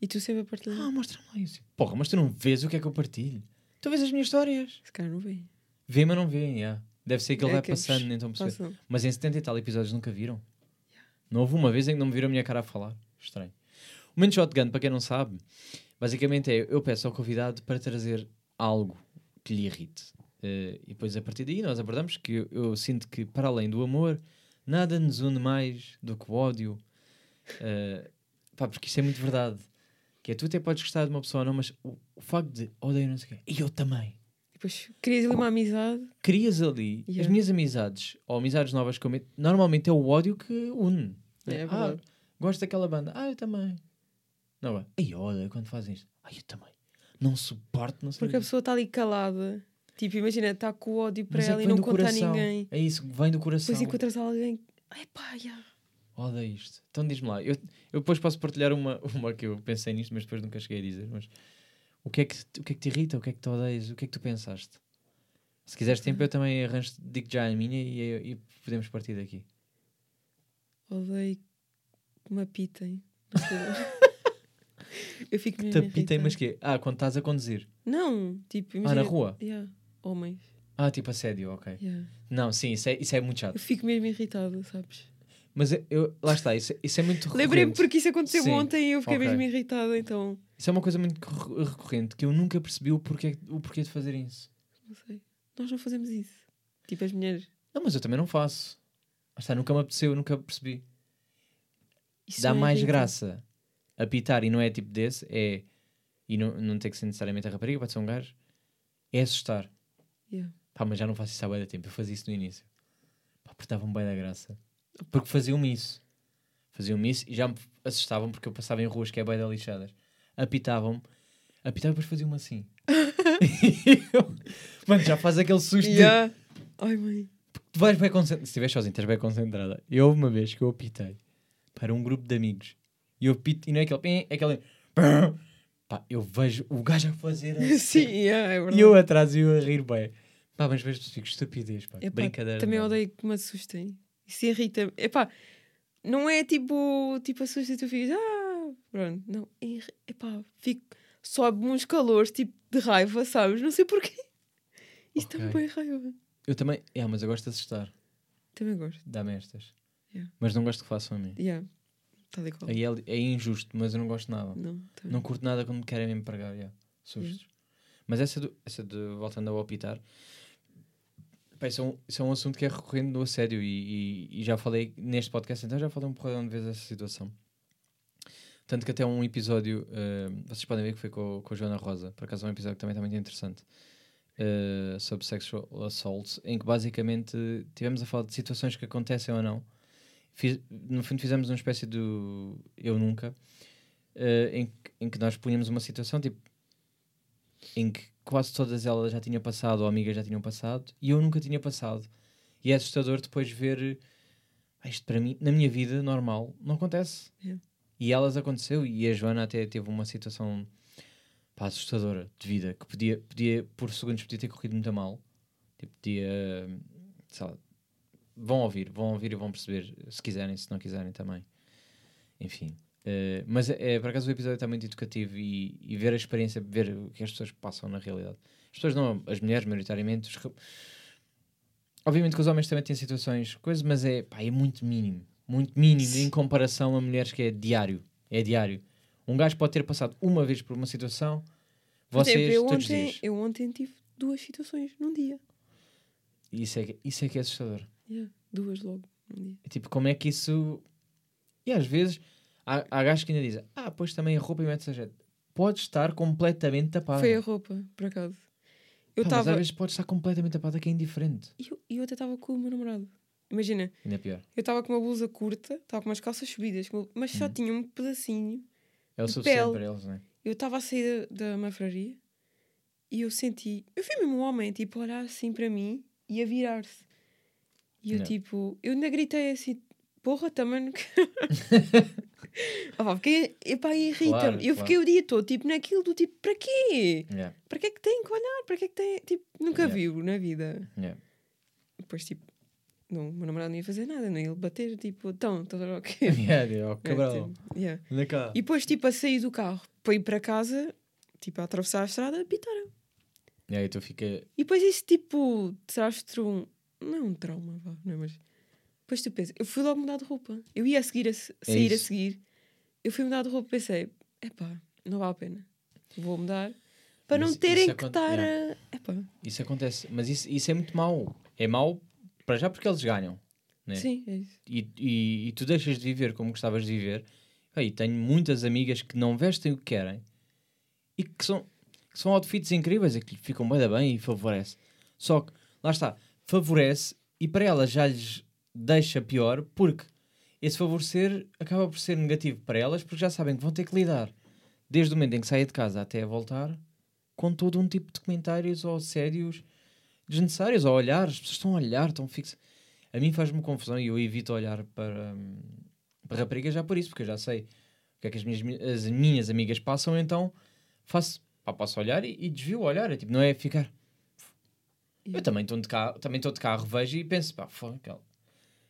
E tu sempre a partilhar. Ah, mostra-me lá isso. Porra, mas tu não vês o que é que eu partilho. Tu vês as minhas histórias. Se calhar não vem. Vê, mas não vê, yeah. Deve ser que ele É vai que passando, eles então perceber. Mas em 70 e tal episódios nunca viram? Não houve uma vez em que não me viram a minha cara a falar. Estranho. O momento shotgun, para quem não sabe, basicamente é eu peço ao convidado para trazer algo que lhe irrite. Eh, e depois a partir daí nós abordamos que eu, eu sinto que para além do amor, nada nos une mais do que o ódio. Eh, pá, porque isto é muito verdade. Que é tu até podes gostar de uma pessoa ou não, mas o, o facto de odeio não sei o quê, e eu também. Depois querias ali uma amizade. Crias ali as Yeah. minhas amizades ou amizades novas que eu meto, normalmente é o ódio que une. É, é ah, gosto daquela banda. Ah, eu também. Não é? Ai, olha, quando fazem isto. Ai, eu também. Não suporto, não sei. Porque a o pessoa está ali calada. Tipo, imagina, está com ódio para Mas é ela que e não conta a coração. ninguém. É isso, vem do coração. Depois encontras alguém. Ai pá, já. Odeio isto. Então diz-me lá. Eu, eu depois posso partilhar uma, *laughs* uma que eu pensei nisto, mas depois nunca cheguei a dizer. Mas o que, é que, o que é que te irrita? O que é que tu odeias? O que é que tu pensaste? Se quiseres tempo, eu também arranjo, digo já a minha e, e podemos partir daqui. Odeio que me apitem. Eu fico irritada. mas quê? Ah, quando estás a conduzir. Não, tipo, Ah, imagina. na rua? Yeah, Homens. Ah, tipo assédio, ok. yeah. Não, sim, isso é, isso é muito chato. Eu fico mesmo irritada, sabes? Mas eu, eu- lá está, isso, isso é muito recorrente. Lembrei-me porque isso aconteceu Sim, ontem e eu fiquei ok. mesmo irritada, então. Isso é uma coisa muito recor- recorrente que eu nunca percebi o porquê, o porquê de fazer isso. Não sei. Nós não fazemos isso. Tipo, as mulheres. Não, mas eu também não faço. Lá está, nunca me apeteceu, nunca percebi. Isso Dá é mais irritante. graça apitar e não é tipo desse, é. E não, não tem que ser necessariamente a rapariga, pode ser um gajo. É assustar. Yeah. Pá, mas já não faço isso há de tempo. Eu fazia isso no início. Pá, porque dava-me bem da graça. Porque faziam-me isso. Faziam-me isso e já me assustavam porque eu passava em ruas que é bem da lixadas. Apitavam-me. Apitavam e depois faziam-me assim. Eu- *laughs* Mano, já faz aquele susto. de- Yeah. Ai, mãe. Tu vais bem concentrada. Se estiveres sozinho, estás bem concentrada. Eu houve uma vez que eu apitei para um grupo de amigos. E eu apito, e não é aquele. pim, É aquele. Pá, eu vejo o gajo a fazer *laughs* assim. Sim, yeah, é verdade. E eu atrás e eu a rir bem. Pá, mas vejo fico estupidez, pá. Epá, Brincadeira. Também não. odeio que me assustem. Isso irrita-me. Epá, não é tipo, tipo assusta e tu ficas, ah, pronto. Não, irri- epá, fico, sobe uns calores, tipo, de raiva, sabes? Não sei porquê. Isso Ok. também raiva. Eu também. É, mas eu gosto de assustar. Também gosto. Dá-me estas. Yeah. Mas não gosto que façam a mim. Yeah. Tal e qual. Aí é, é injusto, mas eu não gosto nada. Não, também. Não curto nada quando me querem mesmo pregar. Yeah. Sustos. Mas essa, do, essa de voltando ao apitar, isso, é um, isso é um assunto que é recorrente no assédio e, e- e já falei neste podcast, então já falei um porradão de vezes dessa situação. Tanto que até um episódio, eh, vocês podem ver que foi com, com a Joana Rosa, por acaso é um episódio que também está muito interessante, eh, sobre sexual assault, em que basicamente tivemos a falar de situações que acontecem ou não. Fiz- no fundo fizemos uma espécie do Eu Nunca, eh, em, que- em que nós punhamos uma situação tipo em que quase todas elas já tinham passado ou amigas já tinham passado e eu nunca tinha passado. E é assustador depois ver "Ah, isto para mim, na minha vida normal, não acontece. Yeah. E elas aconteceu e a Joana até teve uma situação pá, assustadora de vida que podia, podia, por segundos, podia ter corrido muito mal. Tipo, podia, sei lá, vão ouvir, vão ouvir e vão perceber se quiserem, se não quiserem também. Enfim. Eh, mas é, por acaso o episódio está muito educativo e, e ver a experiência, ver o que as pessoas passam na realidade. As pessoas não, as mulheres, maioritariamente. os Obviamente que os homens também têm situações, coisas, mas é, pá, é muito mínimo. Muito mínimo em comparação a mulheres que é diário. É diário. Um gajo pode ter passado uma vez por uma situação, vocês exemplo, eu todos os ontem, dias. eu ontem tive duas situações num dia. Isso é, que- isso é que é assustador. Yeah, duas logo num dia. Tipo, como é que isso. E às vezes há, há gajos que ainda dizem: Ah, pois também a roupa e mete a jeito. Pode estar completamente tapada. Foi a roupa, por acaso. Eu Pá, mas às estava. vezes pode estar completamente tapada, que é indiferente. E eu, eu até estava com o meu namorado. Imagina, Ainda é pior. eu estava com uma blusa curta, estava com umas calças subidas, mas só Hum. tinha um pedacinho. É o suficiente pele. para eles, não é? Eu estava a sair da, da mafraria e eu senti. Eu vi mesmo um homem, tipo, olhar assim para mim e a virar-se. E eu, Não. tipo, eu ainda gritei assim, porra, também não quero. *laughs* *laughs* ah, porque, epá, irrita-me. Claro, eu fiquei o dia todo, tipo, naquilo do tipo, para quê? Yeah, Para que é que tem que olhar? Para que é que tem. Tipo, nunca Yeah. viu na vida. yeah. Depois, tipo, não, o meu namorado não ia fazer nada, ia ele bater, tipo, então, estás a ver o quê? *laughs* Yeah, yeah, ó, É, cabrão. tipo, yeah. E depois, tipo, a sair do carro para ir para casa, tipo, a atravessar a estrada, pitaram. E aí tu fica. E depois isso, tipo, traz-te um. Não é um trauma, vá, não é? Mas. Depois tu pensas, eu fui logo mudar de roupa. Eu ia a seguir a se- sair a seguir. Eu fui mudar de roupa e pensei, epá, não vale a pena. Vou mudar. Para Mas não terem que estar yeah. a. Epá, Isso acontece. Mas isso, isso é muito mau. É mau para já porque eles ganham. né? sim, é isso. e, e, e tu deixas de viver como gostavas de viver. Aí tenho muitas amigas que não vestem o que querem e que são, que são outfits incríveis e que ficam bem, bem e favorece. Só que, lá está, favorece e para elas já lhes deixa pior porque esse favorecer acaba por ser negativo para elas porque já sabem que vão ter que lidar desde o momento em que saem de casa até voltar com todo um tipo de comentários ou assédios desnecessários, ou olhar, as pessoas estão a olhar, estão fixas. A mim faz-me confusão e eu evito olhar para, para raparigas já por isso, porque eu já sei o que é que as minhas, mi- as minhas amigas passam, então faço, pá, posso olhar e, e desvio o olhar, é tipo, não é ficar. Eu também estou de carro, também estou de carro, vejo e penso, pá, foi aquela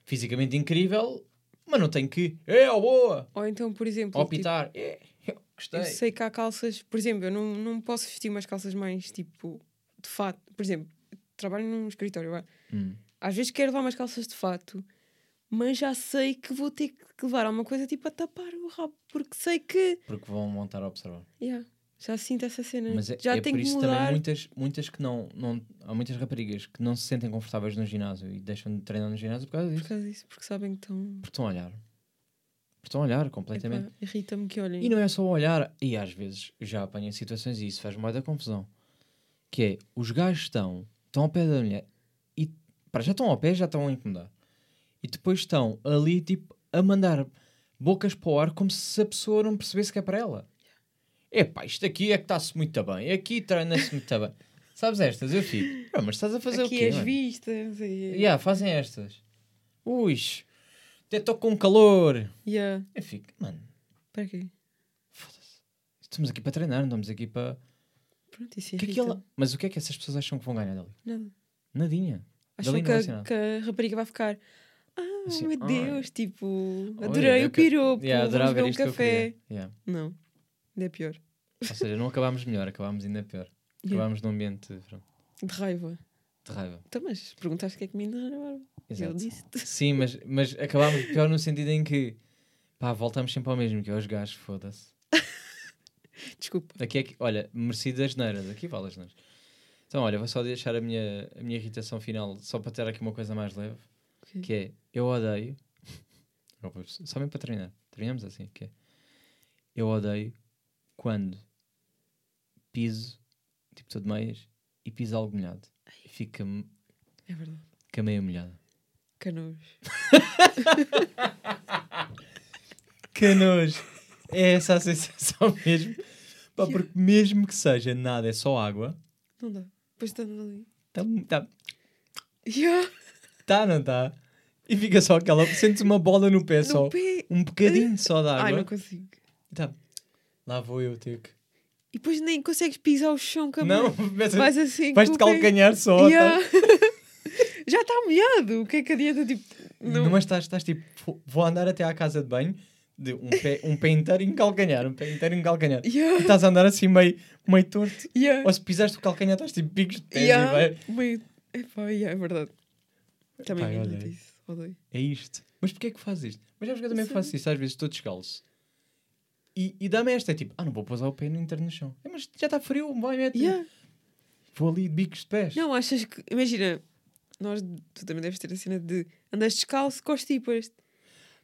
fisicamente incrível, mas não tenho que, é, ó boa, Ou então, por exemplo, ou tipo, é, eu gostei. eu sei que há calças, por exemplo, eu não, não posso vestir umas calças mais tipo de fato. Por exemplo, trabalho num escritório. Hum. às vezes quero levar umas calças de fato, mas já sei que vou ter que levar alguma coisa tipo a tapar o rabo, porque sei que Porque vão montar a observar. yeah, já sinto essa cena. Mas é, já é tenho por que isso mudar. também muitas, muitas que não, não. Há muitas raparigas que não se sentem confortáveis no ginásio e deixam de treinar no ginásio por causa Por disso. causa disso, porque sabem que estão. Porque estão a olhar. Porque estão a olhar completamente. Epá, Irrita-me que olhem. E não é só olhar, e às vezes já apanhei situações e isso faz mais da confusão. Que é, os gajos estão, estão ao pé da mulher e para já estão ao pé, já estão a incomodar. E depois estão ali, tipo, a mandar bocas para o ar como se a pessoa não percebesse que é para ela. Epá, isto aqui é que está-se muito bem, aqui treina-se muito bem. *laughs* Sabes estas? Eu fico, "Ah, mas estás a fazer Aqui o quê? as mano?" vistas. quê. Yeah, fazem estas. Ui, até estou com calor. Yeah. Eu fico, mano, Para quê? foda-se. Estamos aqui para treinar, não estamos aqui para. Pronto, isso é que Mas o que é que essas pessoas acham que vão ganhar dali? Nada. Nadinha. Acham Dali que, a- que a rapariga vai ficar. Ah, Assim, meu "Ai, Deus, tipo, olha, adorei o piropo, Yeah, vamos beber um café. Yeah. Não, ainda é pior. Ou seja, não acabámos melhor, acabámos ainda pior. Yeah. Acabámos num ambiente pronto, De raiva. de raiva. Então, mas perguntaste o que é que me ainda na barba. E Exato. Ele disse Sim, mas, mas acabámos pior no sentido em que pá, voltamos sempre ao mesmo, que é os gajos, foda-se. *laughs* Desculpa. Aqui é que, olha, merecido as neiras, aqui vale as neiras. Então, olha, vou só deixar a minha, a minha irritação final, só para ter aqui uma coisa mais leve, Ok. que é, eu odeio, *laughs* só mesmo para terminar, terminamos assim, que é, eu odeio quando piso, tipo, todo meias, e piso algo molhado. E fica É verdade. com a meia molhada. Que nojo! *laughs* É essa a sensação *laughs* mesmo. Pá, porque mesmo que seja nada, é só água, Não dá. Depois estando ali. tá, tá, Yeah. tá não tá? E fica só aquela, sentes uma bola no pé só, No pé. um bocadinho só de água. Ai, não consigo. Tá. Lá vou eu ter que. E depois nem consegues pisar o chão com a Não, mão. *laughs* vais Vais assim. o pé. calcanhar só. Yeah. *laughs* tá? Já está molhado. O que é que adianta? Tipo, Não. não. Mas estás, estás tipo, vou- andar até à casa de banho, de um pé, um pé inteiro em calcanhar, um pé inteiro em calcanhar. *laughs* E Yeah. estás a andar assim meio, meio torto. Yeah. Ou se pisaste o calcanhar, estás tipo picos de pés Yeah. e. Meio... Epá, yeah, é verdade. Também Pá, me olha isso. Odeio. É isto. Mas porquê é que fazes isto? Mas já que eu também Sim. faço isso, às vezes estou descalço. E, e dá-me esta, é tipo, ah, não vou pousar o pé no inteiro no chão. É, mas já está frio, vai, mete. Yeah. Vou ali de bicos de pés. Não, achas que. Imagina, nós, tu também deves ter a cena de andas descalço, costipas.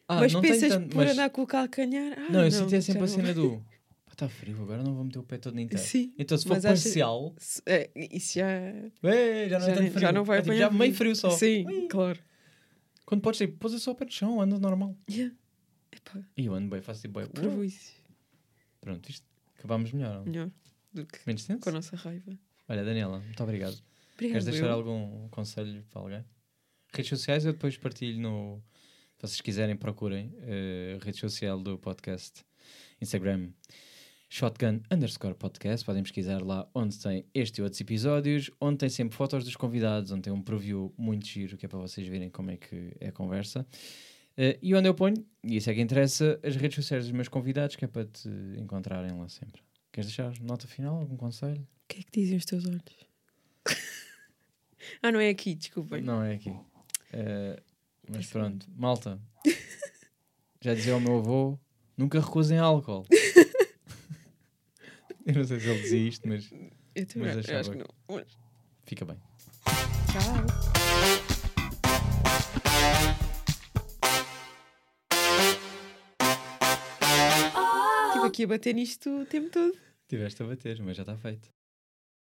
Ah, mas não tenho pensas tanto, por mas- andar com o calcanhar. Ah, Não, eu senti sempre já a não. cena do. Pá, está frio, agora não vou meter o pé todo inteiro. Sim. Então se for mas parcial, Se- é, isso já. ué, já não é já, tanto nem- frio. já não vai É tipo. Já meio frio só. Sim, Ui. claro. Quando podes tipo, pousa só o pé no chão, anda normal. Yeah. E eu ando bem, faço tipo, bem. provo isso. Pronto, isto acabámos melhor. não? Melhor do que Menos tenso? com a nossa raiva. Olha, Daniela, muito obrigado. Obrigada. Queres deixar eu. algum conselho para alguém? Redes sociais eu depois partilho no. Se vocês quiserem, procurem. eh, rede social do podcast. Instagram. Shotgun underscore podcast. Podem pesquisar lá onde tem este e outros episódios. Onde tem sempre fotos dos convidados. Onde tem um preview muito giro que é para vocês verem como é que é a conversa. Eh, e onde eu ponho, e isso é que interessa, as redes sociais dos meus convidados, que é para te encontrarem lá sempre. Queres deixar nota final? Algum conselho? O que é que dizem os teus olhos? *laughs* ah, não é aqui, desculpem. Não é aqui. Eh, mas pronto, malta. *laughs* Já dizia ao meu avô: nunca recusem álcool. *laughs* Eu não sei se ele dizia isto, mas Eu também Mas acho que não. Mas, fica bem. tchau. Aqui a bater nisto o tempo todo. Tiveste a bater, mas já está feito.